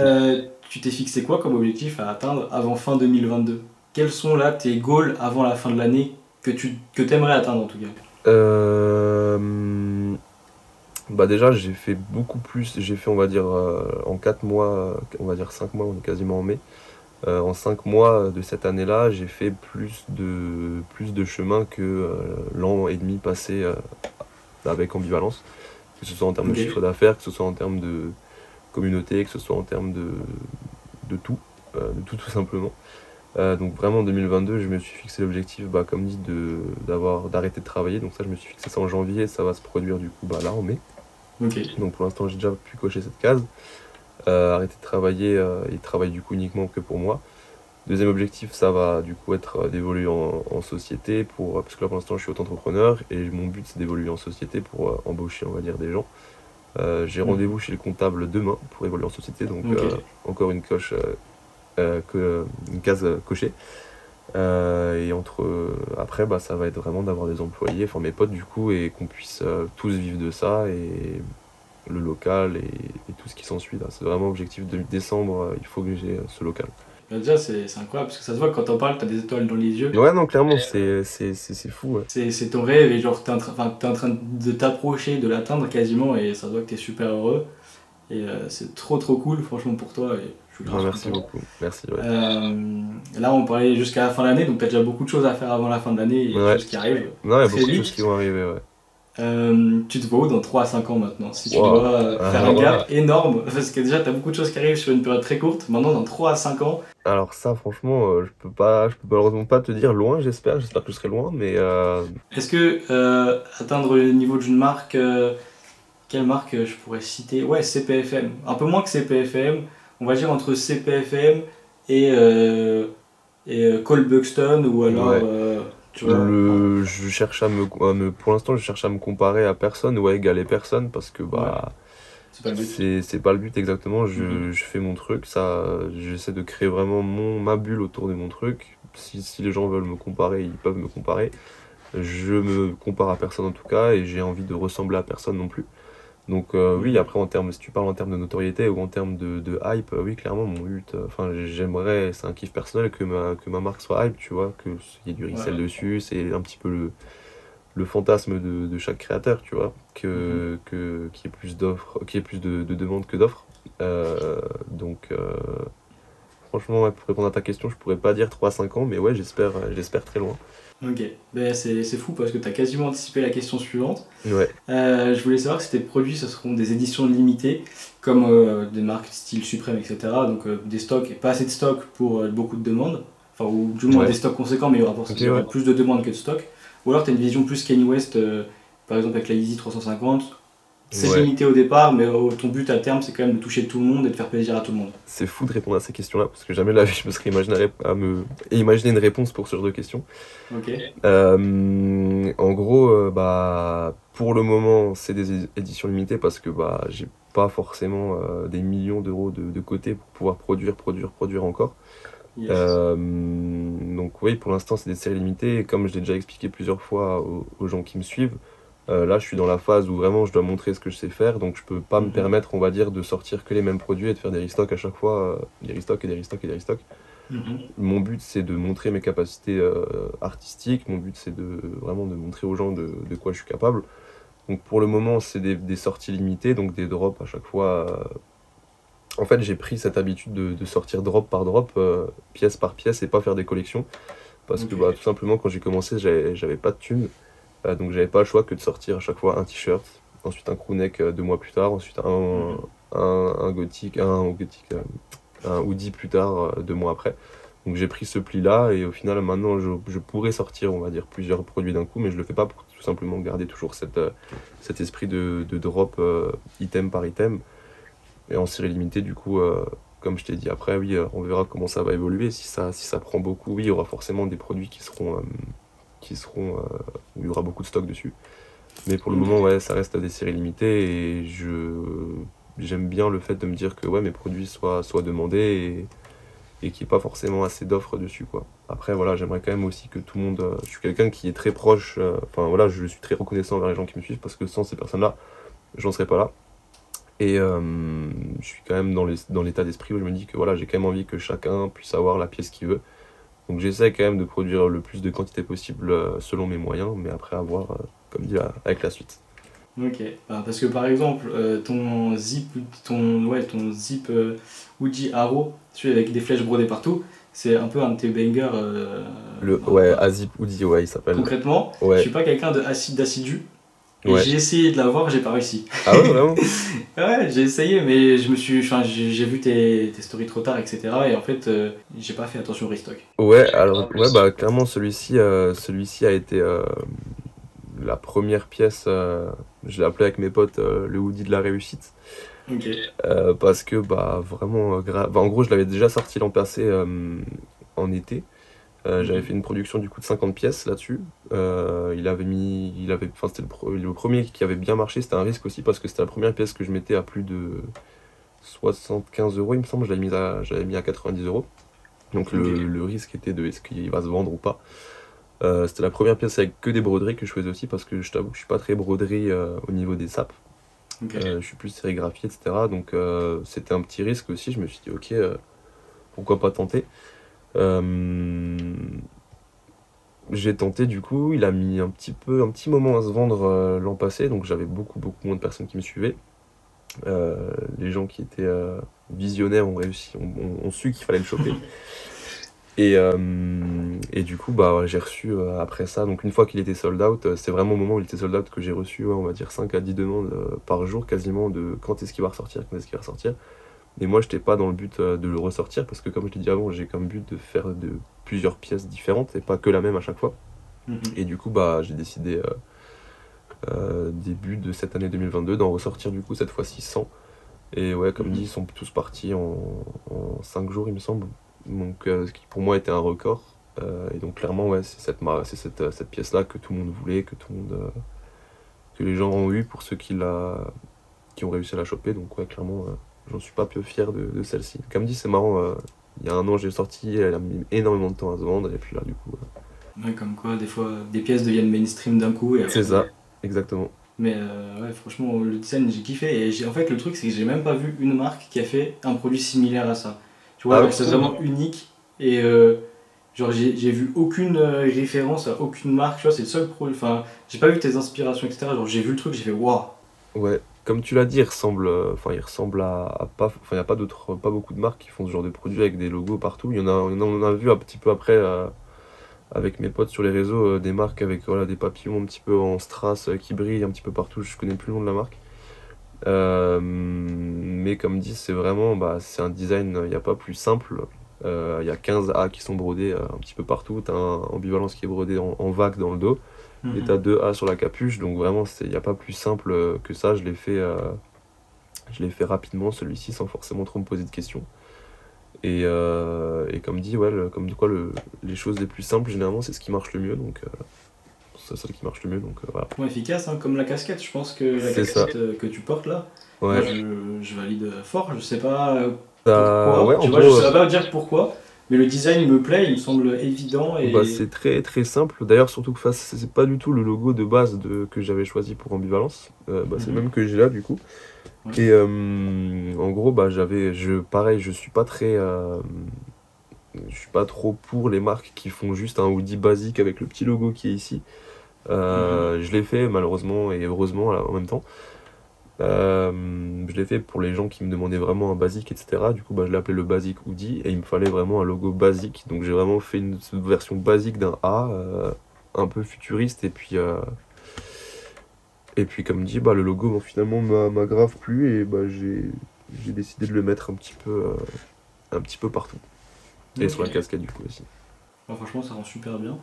tu t'es fixé quoi comme objectif à atteindre avant fin 2022 Quels sont là tes goals avant la fin de l'année que tu que aimerais atteindre en tout cas? Euh bah déjà j'ai fait beaucoup plus, j'ai fait on va dire euh, en 4 mois, on va dire 5 mois, on est quasiment en mai. Euh, en 5 mois de cette année-là, j'ai fait plus de, plus de chemin que euh, l'an et demi passé avec ambivalence, que ce soit en termes de chiffre d'affaires, que ce soit en termes de communauté, que ce soit en termes de, de tout, de tout tout simplement. donc vraiment en 2022, je me suis fixé l'objectif, bah, comme dit, d'arrêter de, travailler. Donc ça, je me suis fixé ça en janvier, ça va se produire du coup bah, là en mai. Donc pour l'instant, j'ai déjà pu cocher cette case. Euh, arrêter de travailler euh, et travailler du coup uniquement que pour moi. Deuxième objectif, ça va du coup être euh, d'évoluer en, société pour parce que là pour l'instant je suis auto-entrepreneur et mon but c'est d'évoluer en société pour embaucher on va dire des gens. j'ai mm. rendez-vous chez le comptable demain pour évoluer en société donc encore une coche que, une case cochée. Euh, et entre après, bah, ça va être vraiment d'avoir des employés, enfin mes potes du coup, et qu'on puisse euh, tous vivre de ça et le local et, tout ce qui s'ensuit. C'est vraiment l'objectif de décembre, euh, il faut que j'ai ce local. Bah, déjà, c'est incroyable parce que ça se voit quand on parle, t'as des étoiles dans les yeux. Ouais, non, clairement, c'est fou. C'est ton rêve et genre t'es en, train, es en train de t'approcher, de l'atteindre quasiment et ça se voit que t'es super heureux. Et c'est trop trop cool, franchement, pour toi. Et merci beaucoup. Merci. Euh, là, on parlait jusqu'à la fin de l'année, donc tu as déjà beaucoup de choses à faire avant la fin de l'année et des choses qui arrivent. Non, il y a beaucoup de choses qui vont arriver, ouais. Euh, tu te vois où dans 3 à 5 ans maintenant Si tu dois euh, ah, faire un gap énorme, *laughs* parce que déjà tu as beaucoup de choses qui arrivent sur une période très courte, maintenant dans 3 à 5 ans. Alors, ça, franchement, je peux pas, je peux malheureusement pas te dire loin, j'espère, j'espère que je serai loin, mais. Est-ce que atteindre le niveau d'une marque, quelle marque je pourrais citer? Ouais, CPFM. Un peu moins que CPFM, on va dire entre CPFM et, et Cole Buxton ou alors. Tu vois, je cherche à me, pour l'instant je cherche à me comparer à personne ou à égaler personne parce que bah c'est pas le but. C'est pas le but exactement. Je, mm-hmm. je, fais mon truc, ça, j'essaie de créer vraiment mon ma bulle autour de mon truc. Si, si, les gens veulent me comparer, ils peuvent me comparer. Je me compare à personne en tout cas et j'ai envie de ressembler à personne non plus. Donc euh, oui, après en termes, si tu parles en termes de notoriété ou en termes de, de hype, oui clairement mon but, euh, enfin j'aimerais, c'est un kiff personnel que ma, que ma marque soit hype, tu vois, qu'il y ait du resell dessus, c'est un petit peu le, le fantasme de, de, chaque créateur, tu vois, que, mhm. que, qu'il y ait plus d'offres, qu'il y ait plus de, de demandes que d'offres. Euh, donc franchement, pour répondre à ta question, je pourrais pas dire 3-5 ans, mais ouais, j'espère, j'espère très loin. Ok, ben, c'est fou parce que tu as quasiment anticipé la question suivante. Ouais. Euh, je voulais savoir si tes produits, ce seront des éditions limitées, comme euh, des marques style Suprême, etc. Donc euh, des stocks, pas assez de stocks pour beaucoup de demandes, enfin, ou du moins des stocks conséquents, mais il y aura, plus de demandes que de stocks. Ou alors tu as une vision plus Kanye West, par exemple avec la Easy 350, c'est limité au départ, mais euh, ton but à terme, c'est quand même de toucher tout le monde et de faire plaisir à tout le monde. C'est fou de répondre à ces questions-là, parce que jamais la vie, je me serais imaginé, à me... imaginer une réponse pour ce genre de questions. Euh, en gros, euh, bah, pour le moment, c'est des éditions limitées parce que bah, j'ai pas forcément des millions d'euros de, côté pour pouvoir produire, produire, produire encore. donc oui, pour l'instant, c'est des séries limitées. Et comme je l'ai déjà expliqué plusieurs fois aux gens qui me suivent, euh, là, je suis dans la phase où vraiment je dois montrer ce que je sais faire, donc je peux pas me mhm. permettre, on va dire, de sortir que les mêmes produits et de faire des restocks à chaque fois, euh, des restocks et des restocks et des restocks. Mhm. Mon but, c'est de montrer mes capacités euh, artistiques, mon but, c'est de vraiment de montrer aux gens de, quoi je suis capable. Donc pour le moment, c'est des, sorties limitées, donc des drops à chaque fois. En fait, j'ai pris cette habitude de, sortir drop par drop, pièce par pièce, et pas faire des collections. Parce que bah, tout simplement, quand j'ai commencé, j'avais pas de thunes. Euh, donc j'avais pas le choix que de sortir à chaque fois un t-shirt, ensuite un crewneck euh, deux mois plus tard, ensuite un, un, un gothique, un euh, un hoodie plus tard, deux mois après. Donc j'ai pris ce pli-là et au final maintenant je, je, pourrais sortir on va dire plusieurs produits d'un coup mais je le fais pas pour tout simplement garder toujours cette, cet esprit de, de drop item par item. Et en série limitée du coup comme je t'ai dit après oui on verra comment ça va évoluer. Si ça, si ça prend beaucoup oui il y aura forcément des produits qui seront seront euh, où il y aura beaucoup de stock dessus. Mais pour le moment, ouais, ça reste des séries limitées et je j'aime bien le fait de me dire que ouais, mes produits soient, soient demandés et, qu'il n'y ait pas forcément assez d'offres dessus. Quoi. Après, voilà, j'aimerais quand même aussi que tout le monde. Euh, je suis quelqu'un qui est très proche, euh, enfin voilà, je suis très reconnaissant envers les gens qui me suivent parce que sans ces personnes-là, j'en serais pas là. Et je suis quand même dans l'état d'esprit où je me dis que voilà, j'ai quand même envie que chacun puisse avoir la pièce qu'il veut. Donc j'essaie quand même de produire le plus de quantité possible euh, selon mes moyens, mais après avoir, euh, comme dit, avec la suite. Ok, bah, parce que par exemple, euh, ton zip, ton, ouais, ton zip Uji Arrow, celui avec des flèches brodées partout, c'est un peu un de tes bangers. le, ouais, Azip Uji, ouais, il s'appelle. Concrètement, ouais. je suis pas quelqu'un d'assidu, j'ai essayé de l'avoir, j'ai pas réussi. Ah ouais, vraiment *laughs* Ouais, j'ai essayé, mais je me suis, j'ai vu tes, tes, stories trop tard, etc. Et en fait, euh, j'ai pas fait attention au restock. Ouais, alors, ouais, bah, clairement, celui-ci euh, celui-ci a été euh, la première pièce, je l'ai appelé avec mes potes le hoodie de la réussite. Ok. parce que, bah, vraiment, bah, en gros, je l'avais déjà sorti l'an passé en été. Euh, j'avais fait une production du coup de 50 pièces là-dessus. Euh, il avait mis, il avait, enfin c'était le, premier qui avait bien marché. C'était un risque aussi parce que c'était la première pièce que je mettais à plus de 75 euros, il me semble. Je l'avais mis à, j'avais mis à 90 euros. Donc le, risque était de est-ce qu'il va se vendre ou pas. Euh, c'était la première pièce avec que des broderies que je faisais aussi parce que je t'avoue que je suis pas très broderie au niveau des sapes. je suis plus sérigraphie, etc. Donc c'était un petit risque aussi. Je me suis dit ok, pourquoi pas tenter. Euh, j'ai tenté du coup, il a mis un petit peu, un petit moment à se vendre euh, l'an passé, donc j'avais beaucoup beaucoup moins de personnes qui me suivaient. Euh, les gens qui étaient visionnaires ont réussi, ont, su qu'il fallait le choper. *laughs* Et, et, du coup, bah, j'ai reçu après ça, donc une fois qu'il était sold out, c'est vraiment au moment où il était sold out que j'ai reçu, on va dire 5 à 10 demandes par jour quasiment de quand est-ce qu'il va ressortir, quand est-ce qu'il va ressortir. Et moi, je n'étais pas dans le but euh, de le ressortir parce que, comme je l'ai dit avant, j'ai comme but de faire de plusieurs pièces différentes et pas que la même à chaque fois. Mhm. Et du coup, bah, j'ai décidé, euh, euh, début de cette année 2022, d'en ressortir du coup cette fois-ci 100. Et ouais, comme mhm. dit, ils sont tous partis en, 5 jours, il me semble. donc ce qui pour moi était un record. et donc clairement, ouais, c'est cette, c'est cette, cette pièce-là que tout le monde voulait, que tout le monde, que les gens ont eu pour ceux qui, la, qui ont réussi à la choper. Donc ouais, clairement, j'en suis pas peu fier de, de celle-ci. Comme dit, c'est marrant. il y a un an, j'ai sorti, elle a mis énormément de temps à se vendre, et puis là, du coup. Ouais, comme quoi, des fois, des pièces deviennent mainstream d'un coup. C'est ça, exactement. Mais euh, ouais, franchement, le design, j'ai kiffé. Et en fait, le truc, c'est que j'ai même pas vu une marque qui a fait un produit similaire à ça. Tu vois, ah c'est vraiment unique. Et euh, genre, j'ai vu aucune euh, référence à aucune marque. Tu vois, c'est le seul produit. Enfin, j'ai pas vu tes inspirations, etc. Genre, j'ai vu le truc, j'ai fait waouh. Ouais, comme tu l'as dit, il ressemble, enfin, il ressemble à, pas. Enfin, n'y a pas, d'autres, pas beaucoup de marques qui font ce genre de produit avec des logos partout. Il y en a, on en a vu un petit peu après avec mes potes sur les réseaux euh, des marques avec voilà, des papillons un petit peu en strass euh, qui brillent un petit peu partout. Je connais plus le nom de la marque. Euh, mais comme dit, c'est vraiment bah, c'est un design, il n'y a pas plus simple. Il y a 15 A qui sont brodés un petit peu partout. Tu as un ambivalence qui est brodé en, vague dans le dos. Et tu as deux A sur la capuche. Donc vraiment, il n'y a pas plus simple que ça. Je l'ai fait, je l'ai fait rapidement, celui-ci, sans forcément trop me poser de questions. Et, euh, et, comme dit, ouais, comme de quoi le, les choses les plus simples, généralement, c'est ce qui marche le mieux. Donc, euh, c'est ça qui marche le mieux. Donc, euh, voilà. efficace, hein, comme la casquette. Je pense que la casquette que tu portes là, ouais. je, je, valide fort. Je sais pas pourquoi. Ouais, tu vois, je sais pas dire pourquoi. Mais le design me plaît, il me semble évident. Et... Bah, c'est très très simple. D'ailleurs, surtout que c'est pas du tout le logo de base de, que j'avais choisi pour Ambivalence. bah, C'est mhm. le même que j'ai là, du coup. Et euh, en gros, bah, j'avais, je, pareil, je suis pas très, euh, je suis pas trop pour les marques qui font juste un hoodie basique avec le petit logo qui est ici. Euh, mhm. Je l'ai fait malheureusement et heureusement en même temps. Je l'ai fait pour les gens qui me demandaient vraiment un basique, etc. Du coup, bah, je l'ai appelé le basique hoodie et il me fallait vraiment un logo basique. Donc j'ai vraiment fait une version basique d'un A, un peu futuriste et puis et puis comme dit, bah, le logo finalement m'a grave plu et bah, j'ai décidé de le mettre un petit peu, euh, un petit peu partout. Et sur la casquette du coup aussi. franchement ça rend super bien.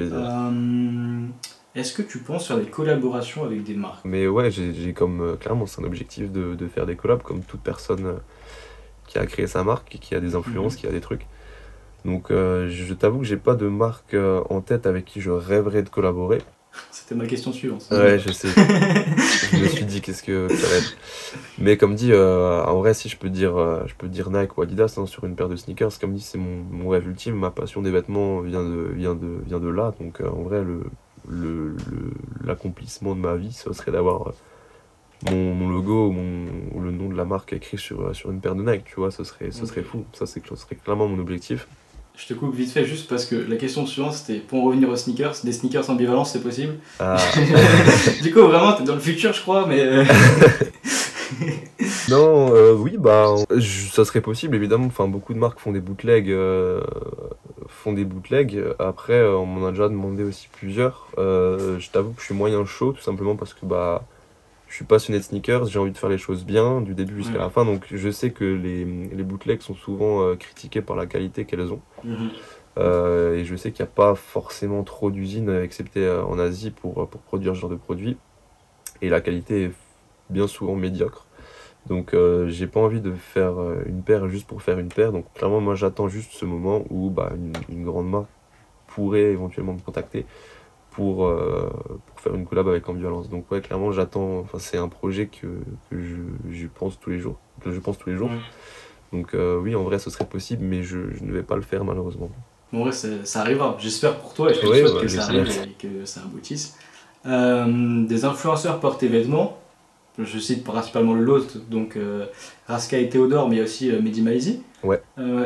Euh, est-ce que tu penses faire des collaborations avec des marques? Mais ouais, j'ai comme euh, clairement c'est un objectif de, faire des collabs comme toute personne qui a créé sa marque, qui a des influences, mhm. qui a des trucs. Donc je t'avoue que j'ai pas de marque en tête avec qui je rêverais de collaborer. *laughs* C'était ma question suivante. Ouais, je sais. je me suis dit qu'est-ce que ça va être. Mais comme dit, euh, en vrai, si je peux dire, euh, je peux dire Nike ou Adidas hein, sur une paire de sneakers, comme dit, c'est mon, mon, rêve ultime. Ma passion des vêtements vient de, vient de, vient de là. Donc euh, en vrai, le, l'accomplissement de ma vie, ce serait d'avoir mon, mon, logo ou, mon, le nom de la marque écrit sur, sur une paire de Nike. Tu vois, ce serait, ce serait fou. Ça, c'est, ce serait clairement mon objectif. Je te coupe vite fait juste parce que la question suivante c'était pour en revenir aux sneakers, des sneakers ambivalents c'est possible? Ah. *laughs* Du coup vraiment t'es dans le futur je crois mais... Euh, *laughs* non euh, oui bah ça serait possible évidemment, enfin beaucoup de marques font des bootlegs, euh, font des bootlegs, après on m'en a déjà demandé aussi plusieurs, je t'avoue que je suis moyen chaud tout simplement parce que bah je suis passionné de sneakers, j'ai envie de faire les choses bien, du début jusqu'à la fin, donc je sais que les, les bootlegs sont souvent euh, critiqués par la qualité qu'elles ont. Mhm. Euh, et je sais qu'il n'y a pas forcément trop d'usines, excepté euh, en Asie, pour, pour produire ce genre de produit. Et la qualité est bien souvent médiocre. Donc j'ai pas envie de faire une paire juste pour faire une paire. Donc clairement moi j'attends juste ce moment où bah, une, une grande marque pourrait éventuellement me contacter pour, euh, pour faire une collab avec Ambivalence. Donc ouais, clairement, j'attends. Enfin, c'est un projet que, que je, pense tous les jours. Que je pense tous les jours. Donc euh, oui, en vrai, ce serait possible, mais je, je, ne vais pas le faire malheureusement. Bon, vrai, ça arrivera. J'espère pour toi et je te souhaite que ça arrive et que ça aboutisse. Euh, des influenceurs portent tes vêtements. Je cite principalement le lot, donc Raska et Théodore, mais il y a aussi Mehdi Maizi. Ouais.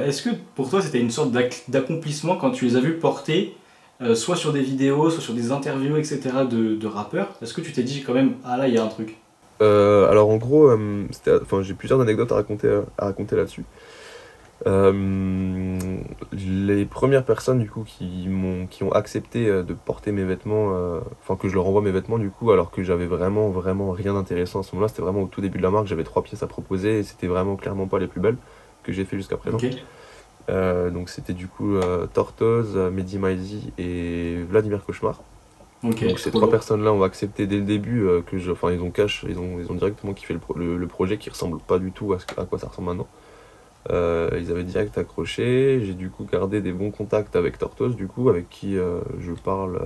Est-ce que pour toi c'était une sorte d'accomplissement quand tu les as vus porter euh, soit sur des vidéos, soit sur des interviews, etc. de, de rappeurs? Est-ce que tu t'es dit quand même, ah là, il y a un truc? Euh, Alors en gros, euh, j'ai plusieurs anecdotes à raconter, à raconter là-dessus. Les premières personnes du coup qui m'ont qui ont accepté de porter mes vêtements, enfin que je leur envoie mes vêtements du coup, alors que j'avais vraiment vraiment rien d'intéressant à ce moment-là, c'était vraiment au tout début de la marque, j'avais trois pièces à proposer et c'était vraiment clairement pas les plus belles que j'ai fait jusqu'à présent. Euh, donc c'était du coup euh, Tortoise, Mehdi Maizi et Vladimir Cauchemar. donc ces trois personnes-là ont accepté dès le début euh, que je, enfin ils ont cash, ils ont, ils ont directement kiffé le, le, projet qui ressemble pas du tout à, ce, à quoi ça ressemble maintenant. Ils avaient direct accroché. J'ai du coup gardé des bons contacts avec Tortos, du coup, avec qui je parle.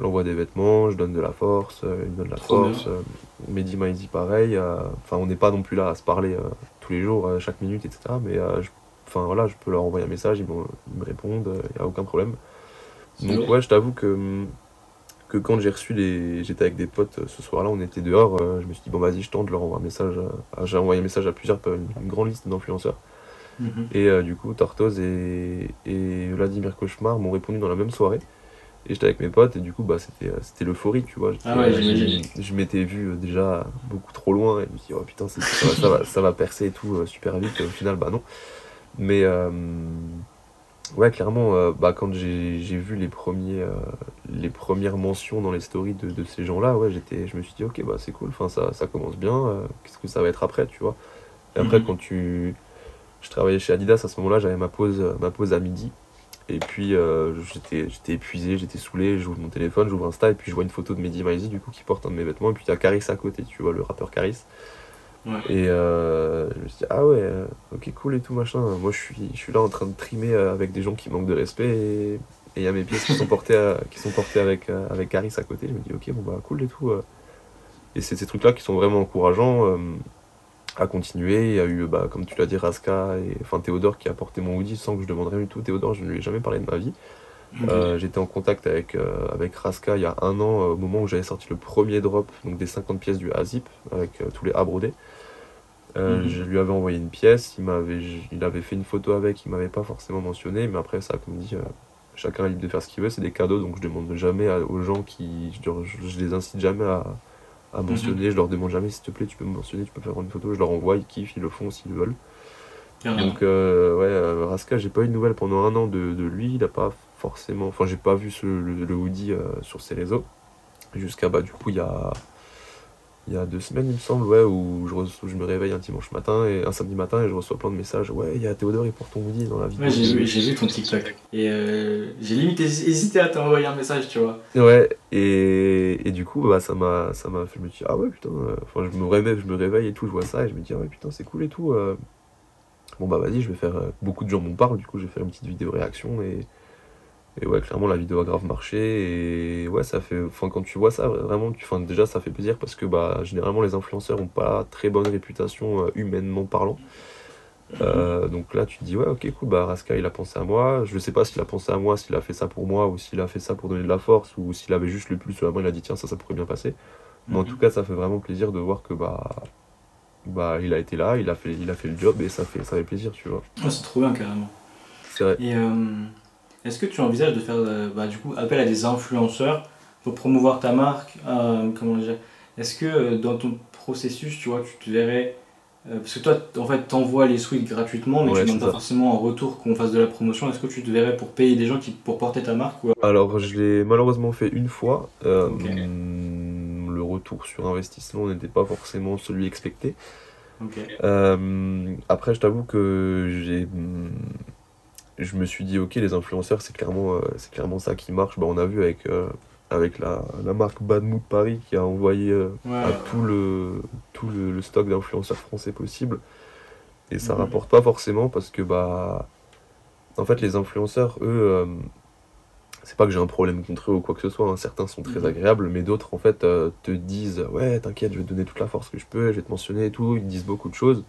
J'envoie des vêtements, je donne de la force, il me donne de la force. Mehdi Maizi, pareil. Enfin, on n'est pas non plus là à se parler tous les jours, chaque minute, etc. Mais enfin, voilà, je peux leur envoyer un message, ils, me répondent, il n'y a aucun problème. Donc, ouais, je t'avoue que que quand j'ai reçu les. J'étais avec des potes euh, ce soir-là, on était dehors, euh, je me suis dit, bon, vas-y, je tente, je leur envoie un message. J'ai envoyé un message à plusieurs, une, grande liste d'influenceurs. Mhm. Et euh, du coup, Tortoise et, et, Vladimir Cauchemar m'ont répondu dans la même soirée. Et j'étais avec mes potes, et du coup, bah, c'était l'euphorie, tu vois. Ah ouais, je m'étais vu déjà beaucoup trop loin, et je me suis dit, oh putain, ça va, ça, va, ça, va, percer et tout super vite. Et au final, bah non. Mais. Ouais, clairement, euh, bah, quand j'ai vu les, premiers, euh, les premières mentions dans les stories de, de ces gens-là, ouais, j'étais, je me suis dit, ok, bah, c'est cool, enfin, ça, ça commence bien, euh, qu'est-ce que ça va être après, tu vois. Et après, mhm. quand tu. Je travaillais chez Adidas, à ce moment-là, j'avais ma pause, ma pause à midi. Et puis, j'étais j'étais épuisé, j'étais saoulé, j'ouvre mon téléphone, j'ouvre Insta, et puis je vois une photo de Mehdi Maizi, du coup, qui porte un de mes vêtements, et puis a Caris à côté, tu vois, le rappeur Et euh, je me suis dit, ah ouais, euh, ok, cool et tout, machin. Moi, je suis, je suis là en train de trimer euh, avec des gens qui manquent de respect et il y a mes pièces qui sont portées, qui sont portées avec, avec Caris à côté. Je me dis, ok, bon, bah, cool et tout. Et c'est ces trucs-là qui sont vraiment encourageants à continuer. Il y a eu, bah, comme tu l'as dit, Raska et enfin Théodore qui a porté mon hoodie sans que je demande rien du tout. Théodore, je ne lui ai jamais parlé de ma vie. Mhm. J'étais en contact avec, avec Raska il y a un an, au moment où j'avais sorti le premier drop, donc des 50 pièces du Azip, avec tous les A brodés. Euh, mhm. Je lui avais envoyé une pièce, il, m'avait, il avait fait une photo avec, il m'avait pas forcément mentionné, mais après ça, comme dit, euh, chacun est libre de faire ce qu'il veut, c'est des cadeaux, donc je demande jamais aux gens qui. Je, les incite jamais à, à mhm. mentionner, je leur demande jamais s'il te plaît, tu peux me mentionner, tu peux faire une photo, je leur envoie, ils kiffent, ils le font s'ils veulent. Donc, euh, ouais, Raska, j'ai pas eu de nouvelles pendant un an de, de lui, il a pas forcément. Enfin, j'ai pas vu ce, le, le, hoodie sur ses réseaux, jusqu'à bah, du coup, il y a il y a deux semaines, il me semble, ouais, où je, je me réveille un dimanche matin et un samedi matin et je reçois plein de messages. Ouais, il y a Théodore, il porte ton hoodie dans la vidéo. Ouais, j'ai vu, vu, ton TikTok. Et euh, j'ai limite hésité à t'envoyer un message, tu vois. Ouais, et, et du coup, bah, ça m'a fait. Je me dis, ah ouais, putain. Euh, enfin, je me réveille, je me réveille et tout, je vois ça et je me dis, ah ouais, putain, c'est cool et tout. Euh. Bon, bah, vas-y, je vais faire. Beaucoup de gens m'en parlent, du coup, je vais faire une petite vidéo réaction et et ouais, clairement, la vidéo a grave marché. Et ouais, ça fait. Enfin, quand tu vois ça, vraiment, tu... enfin, déjà, ça fait plaisir parce que bah, généralement, les influenceurs ont pas très bonne réputation euh, humainement parlant. Euh, donc là, tu te dis, ouais, ok, cool, bah, Raska, il a pensé à moi. Je sais pas s'il a pensé à moi, s'il a fait ça pour moi, ou s'il a fait ça pour donner de la force, ou s'il avait juste le plus sur la main, il a dit, tiens, ça, ça pourrait bien passer. Mais en mhm. tout cas, ça fait vraiment plaisir de voir que, bah, bah, il a été là, il a fait, il a fait le job, et ça fait, ça fait plaisir, tu vois. c'est trop bien, carrément. C'est vrai. Et, euh, est-ce que tu envisages de faire euh, bah, du coup appel à des influenceurs pour promouvoir ta marque euh, Comment dire Est-ce que euh, dans ton processus, tu vois, tu te verrais parce que toi, en fait, t'envoies les suites gratuitement, mais tu ne demandes pas forcément en retour qu'on fasse de la promotion. Est-ce que tu te verrais pour payer des gens qui, pour porter ta marque ou... Alors, je l'ai malheureusement fait une fois. Le retour sur investissement n'était pas forcément celui expecté. après, je t'avoue que j'ai je me suis dit, ok, les influenceurs, c'est clairement, euh, c'est clairement ça qui marche. Bah, on a vu avec, euh, avec la, la, marque Bad Mood Paris qui a envoyé euh, à tout le, tout le, stock d'influenceurs français possible. Et ça rapporte pas forcément parce que, bah, en fait, les influenceurs, eux, c'est pas que j'ai un problème contre eux ou quoi que ce soit. Hein. Certains sont très mhm. agréables, mais d'autres, en fait, te disent, ouais, t'inquiète, je vais te donner toute la force que je peux, je vais te mentionner et tout. Ils disent beaucoup de choses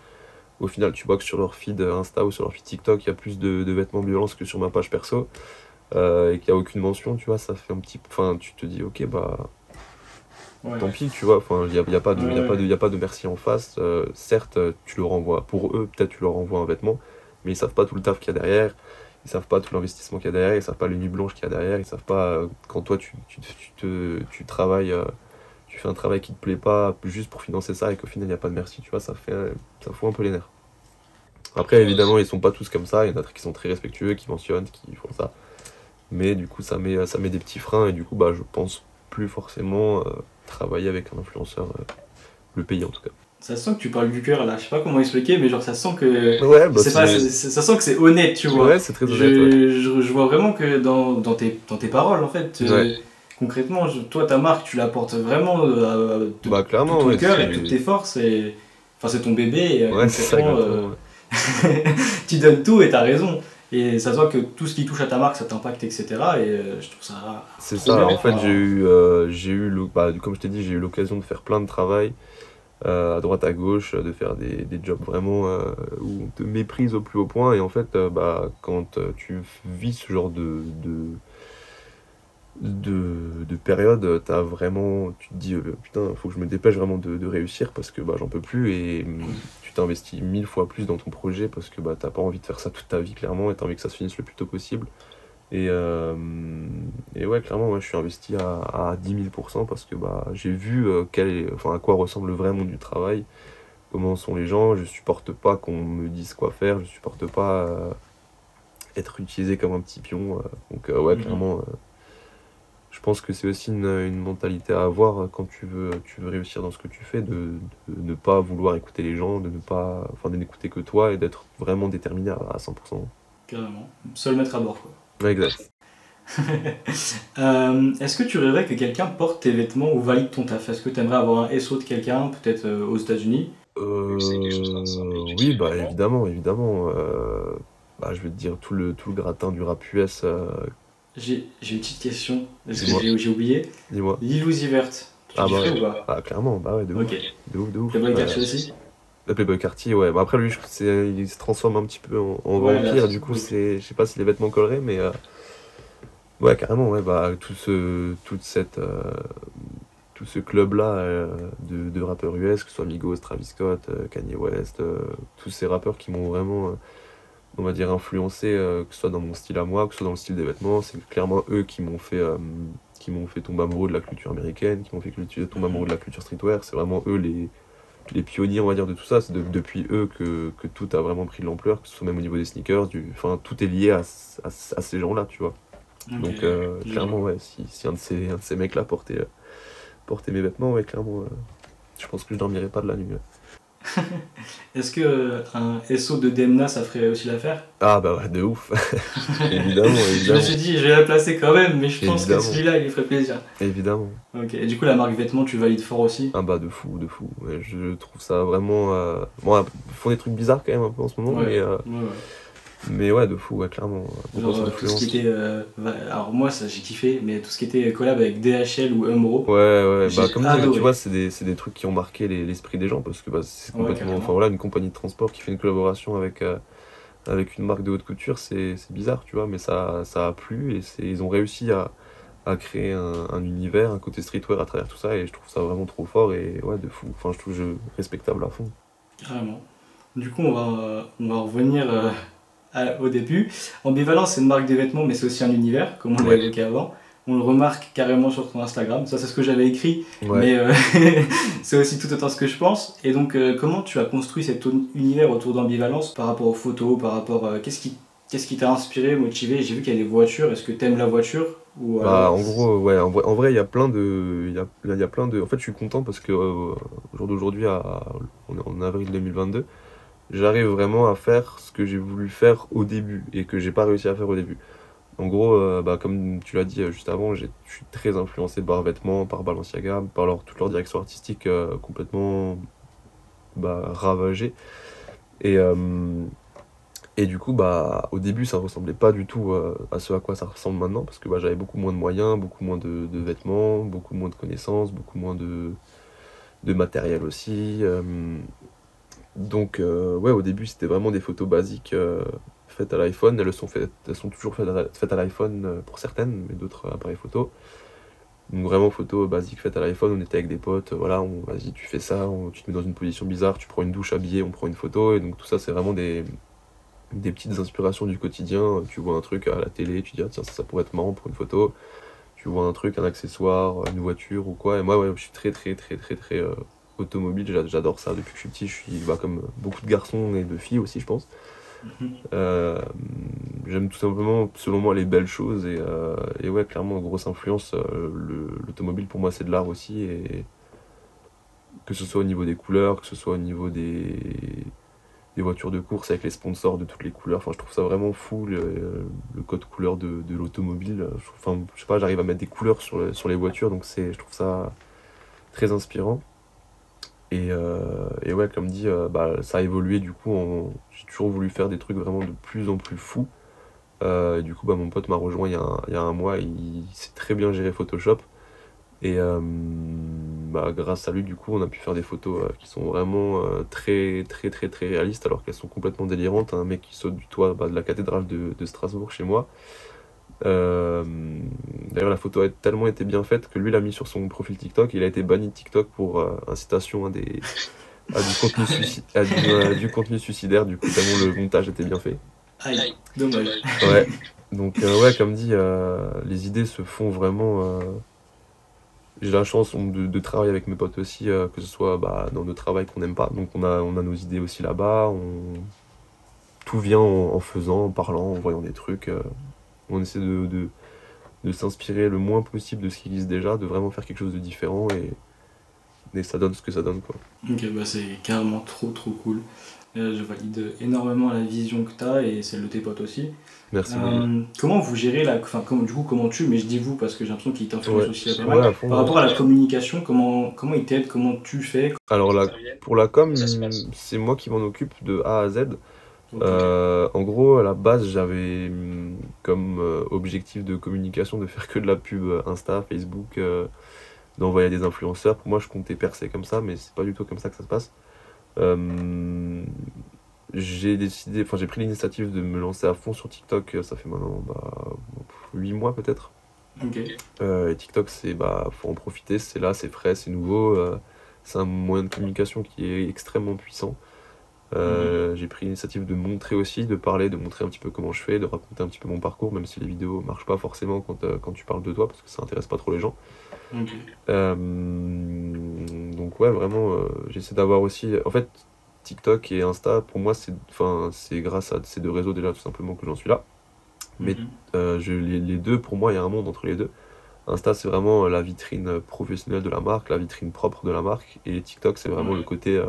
au final, tu vois que sur leur feed Insta ou sur leur feed TikTok, il y a plus de, vêtements de violence que sur ma page perso. Euh, et qu'il n'y a aucune mention, tu vois, ça fait un petit. Enfin, tu te dis, ok, bah. Tant pis, tu vois, enfin, il n'y a, y a, pas de, a, pas de, a pas de merci en face. Euh, certes, tu leur envoies, pour eux, peut-être tu leur envoies un vêtement, mais ils savent pas tout le taf qu'il y a derrière, ils savent pas tout l'investissement qu'il y a derrière, ils savent pas les nuits blanches qu'il y a derrière, ils savent pas euh, quand toi tu, tu, te, tu travailles fais un travail qui te plaît pas juste pour financer ça et qu'au final il n'y a pas de merci, tu vois, ça fait ça fout un peu les nerfs. Après évidemment ils sont pas tous comme ça, il y en a qui sont très respectueux, qui mentionnent, qui font ça. Mais du coup ça met, ça met des petits freins et du coup bah je pense plus forcément euh, travailler avec un influenceur, euh, le pays en tout cas. Ça sent que tu parles du cœur là, je sais pas comment expliquer, mais genre ça sent que. Ouais, bah pas, ça sent que c'est honnête, tu vois. Ouais, c'est très honnête. Je, je, vois vraiment que dans, dans, tes, dans tes paroles en fait. Euh, concrètement, toi, ta marque, tu la portes vraiment euh, de, bah, clairement, tout ton cœur et toutes tes forces. Et... Enfin, c'est ton bébé. ouais, c'est ça, euh, *laughs* tu donnes tout et t'as raison. Et ça se voit que tout ce qui touche à ta marque, ça t'impacte, etc. Et euh, je trouve ça. C'est ça, en fait, j'ai eu, euh, j'ai eu bah, comme je t'ai dit, j'ai eu l'occasion de faire plein de travail. Euh, à droite à gauche, de faire des, des jobs vraiment où on te méprise au plus haut point. Et en fait, bah, quand tu vis ce genre de, de de, de période, as vraiment, tu te dis euh, putain, faut que je me dépêche vraiment de, réussir parce que bah, j'en peux plus et tu t'investis mille fois plus dans ton projet parce que bah, t'as pas envie de faire ça toute ta vie clairement et t'as envie que ça se finisse le plus tôt possible. Et, euh, et ouais, clairement, moi je suis investi à, à 10 000% parce que bah, j'ai vu euh, quel enfin, à quoi ressemble le vrai monde du travail, comment sont les gens. Je supporte pas qu'on me dise quoi faire, je supporte pas être utilisé comme un petit pion. donc ouais, mhm. clairement je pense que c'est aussi une, mentalité à avoir quand tu veux, tu veux réussir dans ce que tu fais, de, ne pas vouloir écouter les gens, de ne pas, enfin, de n'écouter que toi et d'être vraiment déterminé à, 100%. Carrément. Seul mettre à bord, quoi. exact. *laughs* Euh, est-ce que tu rêverais que quelqu'un porte tes vêtements ou valide ton taf? Est-ce que tu aimerais avoir un SO de quelqu'un, peut-être euh, aux États-Unis? Euh, Oui, bah évidemment, évidemment. bah, je vais te dire tout le, tout le gratin du rap US j'ai une petite question. Est-ce que j'ai oublié Dis-moi. Lilou Zivert. Tu ah, bah, ou pas? Ah, clairement, bah ouais, de ouf. De ouf, de ouf. Playboy Cartier aussi Le Playboy Cartier, ouais. Bah, après, lui, il se transforme un petit peu en, vampire. Du coup, c'est, je sais pas si les vêtements colleraient, mais. Euh, ouais, carrément, ouais. Bah, tout ce, toute cette. Euh, tout ce club-là euh, de, de, rappeurs US, que ce soit Migos, Travis Scott, Kanye West, tous ces rappeurs qui m'ont vraiment on va dire, influencé, euh, que ce soit dans mon style à moi, que ce soit dans le style des vêtements. C'est clairement eux qui m'ont fait, euh, qui m'ont fait tomber amoureux de la culture américaine, qui m'ont fait tomber amoureux de la culture streetwear. C'est vraiment eux les, les pionniers, on va dire, de tout ça. C'est depuis eux que, que, tout a vraiment pris de l'ampleur, que ce soit même au niveau des sneakers. Du, enfin, tout est lié à, à, ces gens-là, tu vois. Donc, euh, clairement, ouais, si, si, un de ces, un de ces mecs-là portait, portait mes vêtements, ouais, clairement, je pense que je dormirais pas de la nuit. *laughs* Est-ce que un SO de Demna ça ferait aussi l'affaire? Ah bah ouais, de ouf. évidemment, *laughs* évidemment. Je me suis dit, je vais la placer quand même, mais je pense que celui-là, il ferait plaisir. Évidemment. Ok, et du coup, la marque vêtements, tu valides fort aussi? Ah bah de fou, de fou. je trouve ça vraiment. Euh... Bon, ils font des trucs bizarres quand même un peu en ce moment, mais. Euh... Ouais. Mais ouais, de fou, ouais, clairement. Genre, tout ce qui était. Euh, alors, moi, ça j'ai kiffé, mais tout ce qui était collab avec DHL ou Umbro. Ouais, ouais, bah, comme tu vois, c'est des, des, trucs qui ont marqué l'esprit des gens parce que bah, c'est complètement. enfin, voilà, une compagnie de transport qui fait une collaboration avec, euh, avec une marque de haute couture, c'est bizarre, tu vois, mais ça, ça a plu et ils ont réussi à, à créer un, un, univers, un côté streetwear à travers tout ça et je trouve ça vraiment trop fort et ouais, de fou. Enfin, je trouve je, respectable à fond. Carrément. Du coup, on va, on va revenir. Euh, au début. Ambivalence, c'est une marque de vêtements, mais c'est aussi un univers, comme on l'a évoqué avant. On le remarque carrément sur ton Instagram. Ça, c'est ce que j'avais écrit, mais euh, *laughs* c'est aussi tout autant ce que je pense. Et donc, euh, comment tu as construit cet univers autour d'ambivalence par rapport aux photos, par rapport. Euh, qu'est-ce qui Qu'est-ce qui t'a inspiré, motivé? J'ai vu qu'il y a des voitures. Est-ce que tu aimes la voiture ou, bah, En gros, ouais. En vrai, il y a plein de, il y a, il y a plein de. En fait, je suis content parce que au jour d'aujourd'hui, on est en avril 2022 j'arrive vraiment à faire ce que j'ai voulu faire au début et que j'ai pas réussi à faire au début. En gros, euh, bah, comme tu l'as dit euh, juste avant, je suis très influencé par Vêtements, par Balenciaga, par leur, toute leur direction artistique euh, complètement bah, ravagée. Et, du coup, bah, au début, ça ressemblait pas du tout à ce à quoi ça ressemble maintenant, parce que bah, j'avais beaucoup moins de moyens, beaucoup moins de, vêtements, beaucoup moins de connaissances, beaucoup moins de matériel aussi. Donc, euh, ouais, au début, c'était vraiment des photos basiques euh, faites à l'iPhone. Elles, sont elles sont toujours faites à, l'iPhone euh, pour certaines, mais d'autres appareils photo. Donc, vraiment, photos basiques faites à l'iPhone. On était avec des potes, voilà, vas-y, tu fais ça, tu te mets dans une position bizarre, tu prends une douche habillée, on prend une photo. Et donc, tout ça, c'est vraiment des, des petites inspirations du quotidien. Tu vois un truc à la télé, tu dis, ah, tiens, ça, ça pourrait être marrant pour une photo. Tu vois un truc, un accessoire, une voiture ou quoi. Et moi, ouais, je suis très, très, très, très, très automobile, j'adore ça depuis que je suis petit. Je suis bah, comme beaucoup de garçons et de filles aussi, je pense. Mhm. Euh, j'aime tout simplement, selon moi, les belles choses. Et, euh, et ouais, clairement, grosse influence. Euh, l'automobile, pour moi, c'est de l'art aussi. Et que ce soit au niveau des couleurs, que ce soit au niveau des, des voitures de course avec les sponsors de toutes les couleurs. Enfin, je trouve ça vraiment fou, le, code couleur de, de l'automobile. Enfin, je sais pas, j'arrive à mettre des couleurs sur, sur les voitures, donc je trouve ça très inspirant. Et, et ouais, comme dit, bah, ça a évolué du coup. J'ai toujours voulu faire des trucs vraiment de plus en plus fous. et du coup, bah, mon pote m'a rejoint il y, a un, mois. Il sait très bien gérer Photoshop. Et bah, grâce à lui, du coup, on a pu faire des photos qui sont vraiment très, très, très, très réalistes, alors qu'elles sont complètement délirantes. Un mec qui saute du toit bah, de la cathédrale de Strasbourg chez moi. Euh, d'ailleurs, la photo a tellement été bien faite que lui l'a mis sur son profil TikTok. Il a été banni de TikTok pour euh, incitation à, des, du, contenu *laughs* du, contenu suicidaire. Du coup, tellement le montage était bien fait. Aïe, dommage. Ouais. Donc, euh, ouais, comme dit, les idées se font vraiment. J'ai la chance de, travailler avec mes potes aussi, que ce soit bah, dans nos travail qu'on n'aime pas. Donc, on a, on a nos idées aussi là-bas. On... Tout vient en, en, faisant, en parlant, en voyant des trucs. On essaie de, de, s'inspirer le moins possible de ce qui existe déjà, de vraiment faire quelque chose de différent et, et ça donne ce que ça donne. Quoi. Ok, bah c'est carrément trop trop cool. Euh, je valide énormément la vision que tu as et celle de tes potes aussi. Merci. Euh, comment vous gérez la. Enfin, comment, du coup, comment tu. Mais je dis vous parce que j'ai l'impression qu'il t'influence aussi à mal. Par rapport à la communication, comment, comment il t'aide Comment tu fais Alors, la, pour la com, c'est moi qui m'en occupe de A à Z. Euh, en gros, à la base, j'avais hum, comme euh, objectif de communication de faire que de la pub euh, Insta, Facebook, d'envoyer des influenceurs. Pour moi, je comptais percer comme ça, mais c'est pas du tout comme ça que ça se passe. j'ai décidé, enfin, j'ai pris l'initiative de me lancer à fond sur TikTok. Ça fait maintenant bah, 8 mois peut-être. et TikTok, c'est bah, faut en profiter. C'est là, c'est frais, c'est nouveau. c'est un moyen de communication qui est extrêmement puissant. Euh, j'ai pris l'initiative de montrer aussi, de parler, de montrer un petit peu comment je fais, de raconter un petit peu mon parcours, même si les vidéos marchent pas forcément quand, euh, quand tu parles de toi, parce que ça intéresse pas trop les gens. Euh, donc ouais, vraiment, j'essaie d'avoir aussi... En fait, TikTok et Insta, pour moi, c'est c'est grâce à ces deux réseaux déjà tout simplement que j'en suis là. Mais mhm. je, les, les, deux, pour moi, il y a un monde entre les deux. Insta, c'est vraiment la vitrine professionnelle de la marque, la vitrine propre de la marque, et TikTok, c'est vraiment le côté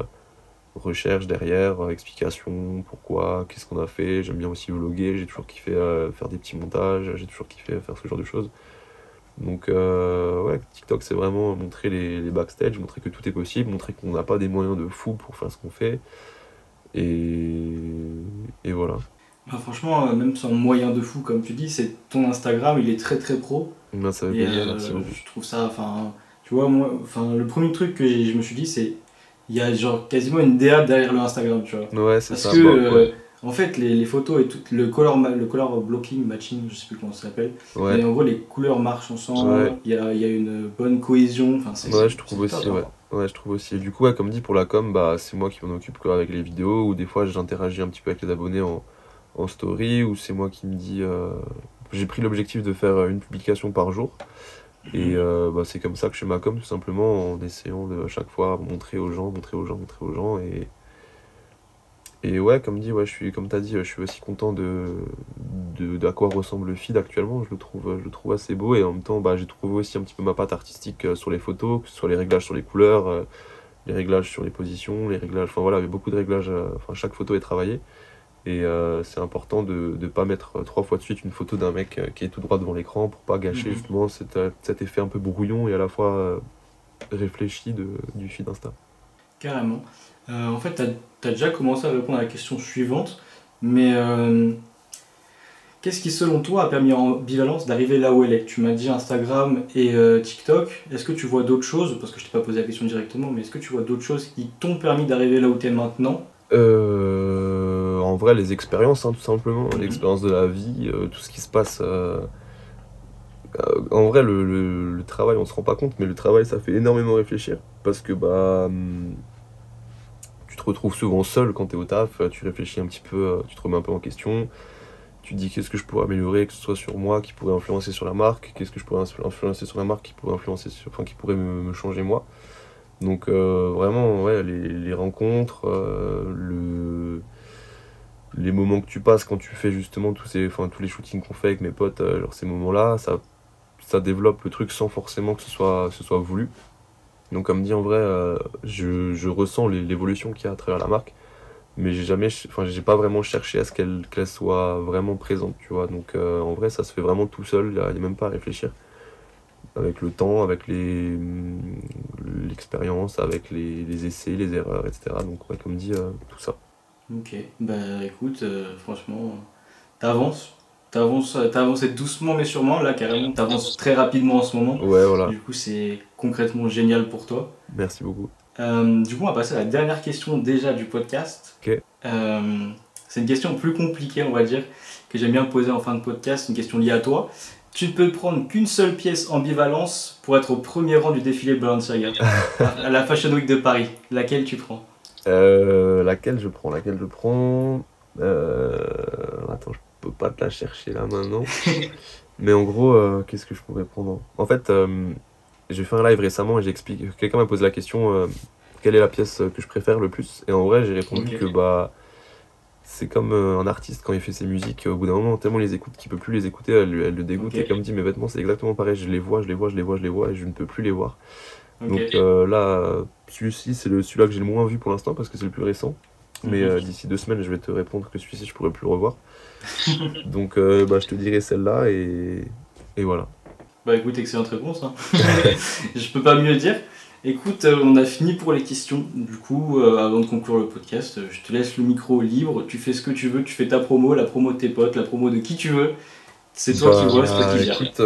recherche derrière, euh, explication, pourquoi, qu'est-ce qu'on a fait. J'aime bien aussi vloguer, j'ai toujours kiffé euh, faire des petits montages, j'ai toujours kiffé faire ce genre de choses. Donc euh, ouais, TikTok c'est vraiment montrer les, les, backstage, montrer que tout est possible, montrer qu'on n'a pas des moyens de fou pour faire ce qu'on fait. Et, et voilà. Bah, franchement, même sans moyens de fou comme tu dis, c'est ton Instagram, il est très très pro. Bah, ça et, je trouve ça, enfin, tu vois, moi, enfin, le premier truc que je me suis dit, c'est il y a genre quasiment une DA derrière le Instagram, tu vois. Ouais, c'est ça. Parce que, euh, en fait, les, les, photos et tout, le color, le color blocking, matching, je sais plus comment ça s'appelle, ouais. mais en gros, les couleurs marchent ensemble, il y, a, y, a, une bonne cohésion. Ouais, je trouve aussi, ouais. Ouais, je trouve aussi. Et du coup, ouais, comme dit, pour la com, bah, c'est moi qui m'en occupe quoi, avec les vidéos, ou des fois, j'interagis un petit peu avec les abonnés en, en story, ou c'est moi qui me dis. Euh... J'ai pris l'objectif de faire une publication par jour. Et euh, bah, c'est comme ça que je fais ma com, tout simplement, en essayant de à chaque fois montrer aux gens, montrer aux gens, montrer aux gens. Et, et ouais, comme dit, ouais, je suis, comme tu as dit, je suis aussi content de, de, quoi ressemble le feed actuellement. Je le trouve, je le trouve assez beau. Et en même temps, bah, j'ai trouvé aussi un petit peu ma patte artistique euh, sur les photos, que ce les réglages sur les couleurs, euh, les réglages sur les positions, les réglages. Enfin voilà, il y avait beaucoup de réglages. Enfin, chaque photo est travaillée. Et euh, c'est important de ne pas mettre trois fois de suite une photo d'un mec euh, qui est tout droit devant l'écran pour pas gâcher mhm. justement cet, euh, cet, effet un peu brouillon et à la fois réfléchi de, du feed Insta. Carrément. en fait, tu as, déjà commencé à répondre à la question suivante, mais qu'est-ce qui selon toi a permis en bivalence d'arriver là où elle est? Tu m'as dit Instagram et TikTok. Est-ce que tu vois d'autres choses? Parce que je t'ai pas posé la question directement, mais est-ce que tu vois d'autres choses qui t'ont permis d'arriver là où tu es maintenant? Euh, en vrai, les expériences, hein, tout simplement, mhm. l'expérience de la vie, euh, tout ce qui se passe. Euh, en vrai, le, travail, on se rend pas compte, mais le travail, ça fait énormément réfléchir. Parce que bah, hum, tu te retrouves souvent seul quand tu es au taf, tu réfléchis un petit peu, tu te remets un peu en question. Tu te dis qu'est-ce que je pourrais améliorer, que ce soit sur moi, qui pourrait influencer sur la marque, qu'est-ce que je pourrais influencer sur la marque, qui pourrait influencer sur, enfin, qui pourrait me changer moi. Donc euh, vraiment, ouais, les, rencontres, euh, le, les moments que tu passes quand tu fais justement tous, ces, enfin, tous les shootings qu'on fait avec mes potes, euh, ces moments-là, ça, ça développe le truc sans forcément que ce soit, voulu. Donc comme dit en vrai, je, je, ressens l'évolution qu'il y a à travers la marque, mais j'ai jamais, enfin j'ai pas vraiment cherché à ce qu'elle soit vraiment présente, tu vois. Donc en vrai, ça se fait vraiment tout seul, il n'y a, même pas à réfléchir. avec le temps, avec les l'expérience, avec les, essais, les erreurs, etc. Donc, comme dit, tout ça. Ok, bah écoute, franchement, t'avances T'avances, avancé doucement mais sûrement, là carrément, t'avances très rapidement en ce moment. Ouais, voilà. Du coup, c'est concrètement génial pour toi. Merci beaucoup. Euh, du coup, on va passer à la dernière question déjà du podcast. Ok. Euh, c'est une question plus compliquée, on va dire, que j'aime bien poser en fin de podcast, une question liée à toi. Tu ne peux prendre qu'une seule pièce ambivalence pour être au premier rang du défilé Balenciaga *laughs* à la Fashion Week de Paris. Laquelle tu prends? Euh, Laquelle je prends Laquelle je prends Attends, je pas te la chercher là maintenant. *laughs* Mais en gros, euh, qu'est-ce que je pourrais prendre En fait, euh, j'ai fait un live récemment et j'explique. Quelqu'un m'a posé la question euh, quelle est la pièce que je préfère le plus Et en vrai, j'ai répondu que bah c'est comme un artiste quand il fait ses musiques. Au bout d'un moment, tellement il les écoute qu'il peut plus les écouter, elle, le dégoûte. Et comme dit, mes vêtements, c'est exactement pareil. Je les vois, je les vois, je les vois, je les vois et je ne peux plus les voir. Donc là, celui-ci, c'est celui-là que j'ai le moins vu pour l'instant parce que c'est le plus récent. Mais mhm. d'ici deux semaines, je vais te répondre que celui-ci, je pourrais plus le revoir. *laughs* Donc euh, bah, je te dirai celle-là et, et voilà. Bah écoute, excellente réponse. Hein. *laughs* je peux pas mieux dire. Écoute, euh, on a fini pour les questions. Du coup, euh, avant de conclure le podcast, je te laisse le micro libre. Tu fais ce que tu veux. Tu fais ta promo, la promo de tes potes, la promo de qui tu veux. C'est toi qui bah, vois, c'est toi qui écoute,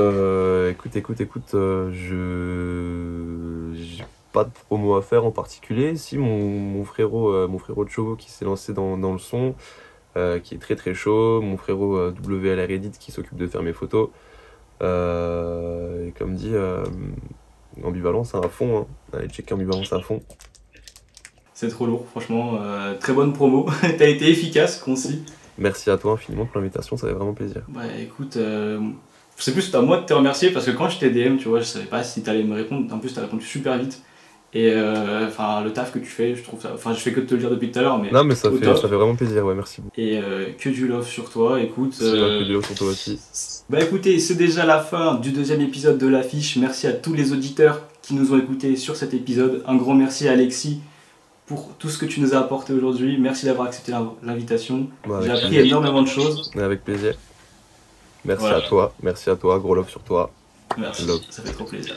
écoute, écoute, écoute, je pas de promo à faire en particulier. Si mon, mon frérot, mon frérot de chevaux qui s'est lancé dans, dans le son, euh, qui est très très chaud, mon frérot euh, WLR Edit qui s'occupe de faire mes photos. Euh, et comme dit, ambivalence à fond, hein. allez checker ambivalence à fond. C'est trop lourd, franchement, très bonne promo, *laughs* t'as été efficace, concis. Merci à toi infiniment pour l'invitation, ça fait vraiment plaisir. Bah écoute, c'est plus à moi de te remercier parce que quand je t'ai DM, tu vois, je savais pas si t'allais me répondre, en plus t'as répondu super vite. Et euh, enfin, le taf que tu fais, je trouve ça. Enfin, je fais que de te le dire depuis tout à l'heure, mais. Non, mais ça fait, ça fait vraiment plaisir, ouais, merci beaucoup. Et euh, que du love sur toi, écoute. que du love sur toi aussi. Bah écoutez, c'est déjà la fin du deuxième épisode de l'affiche. Merci à tous les auditeurs qui nous ont écoutés sur cet épisode. Un grand merci à Alexis pour tout ce que tu nous as apporté aujourd'hui. Merci d'avoir accepté l'invitation. Bah, J'ai appris énormément de choses. Avec plaisir. Merci à toi, merci à toi, gros love sur toi. Merci, ça fait trop plaisir.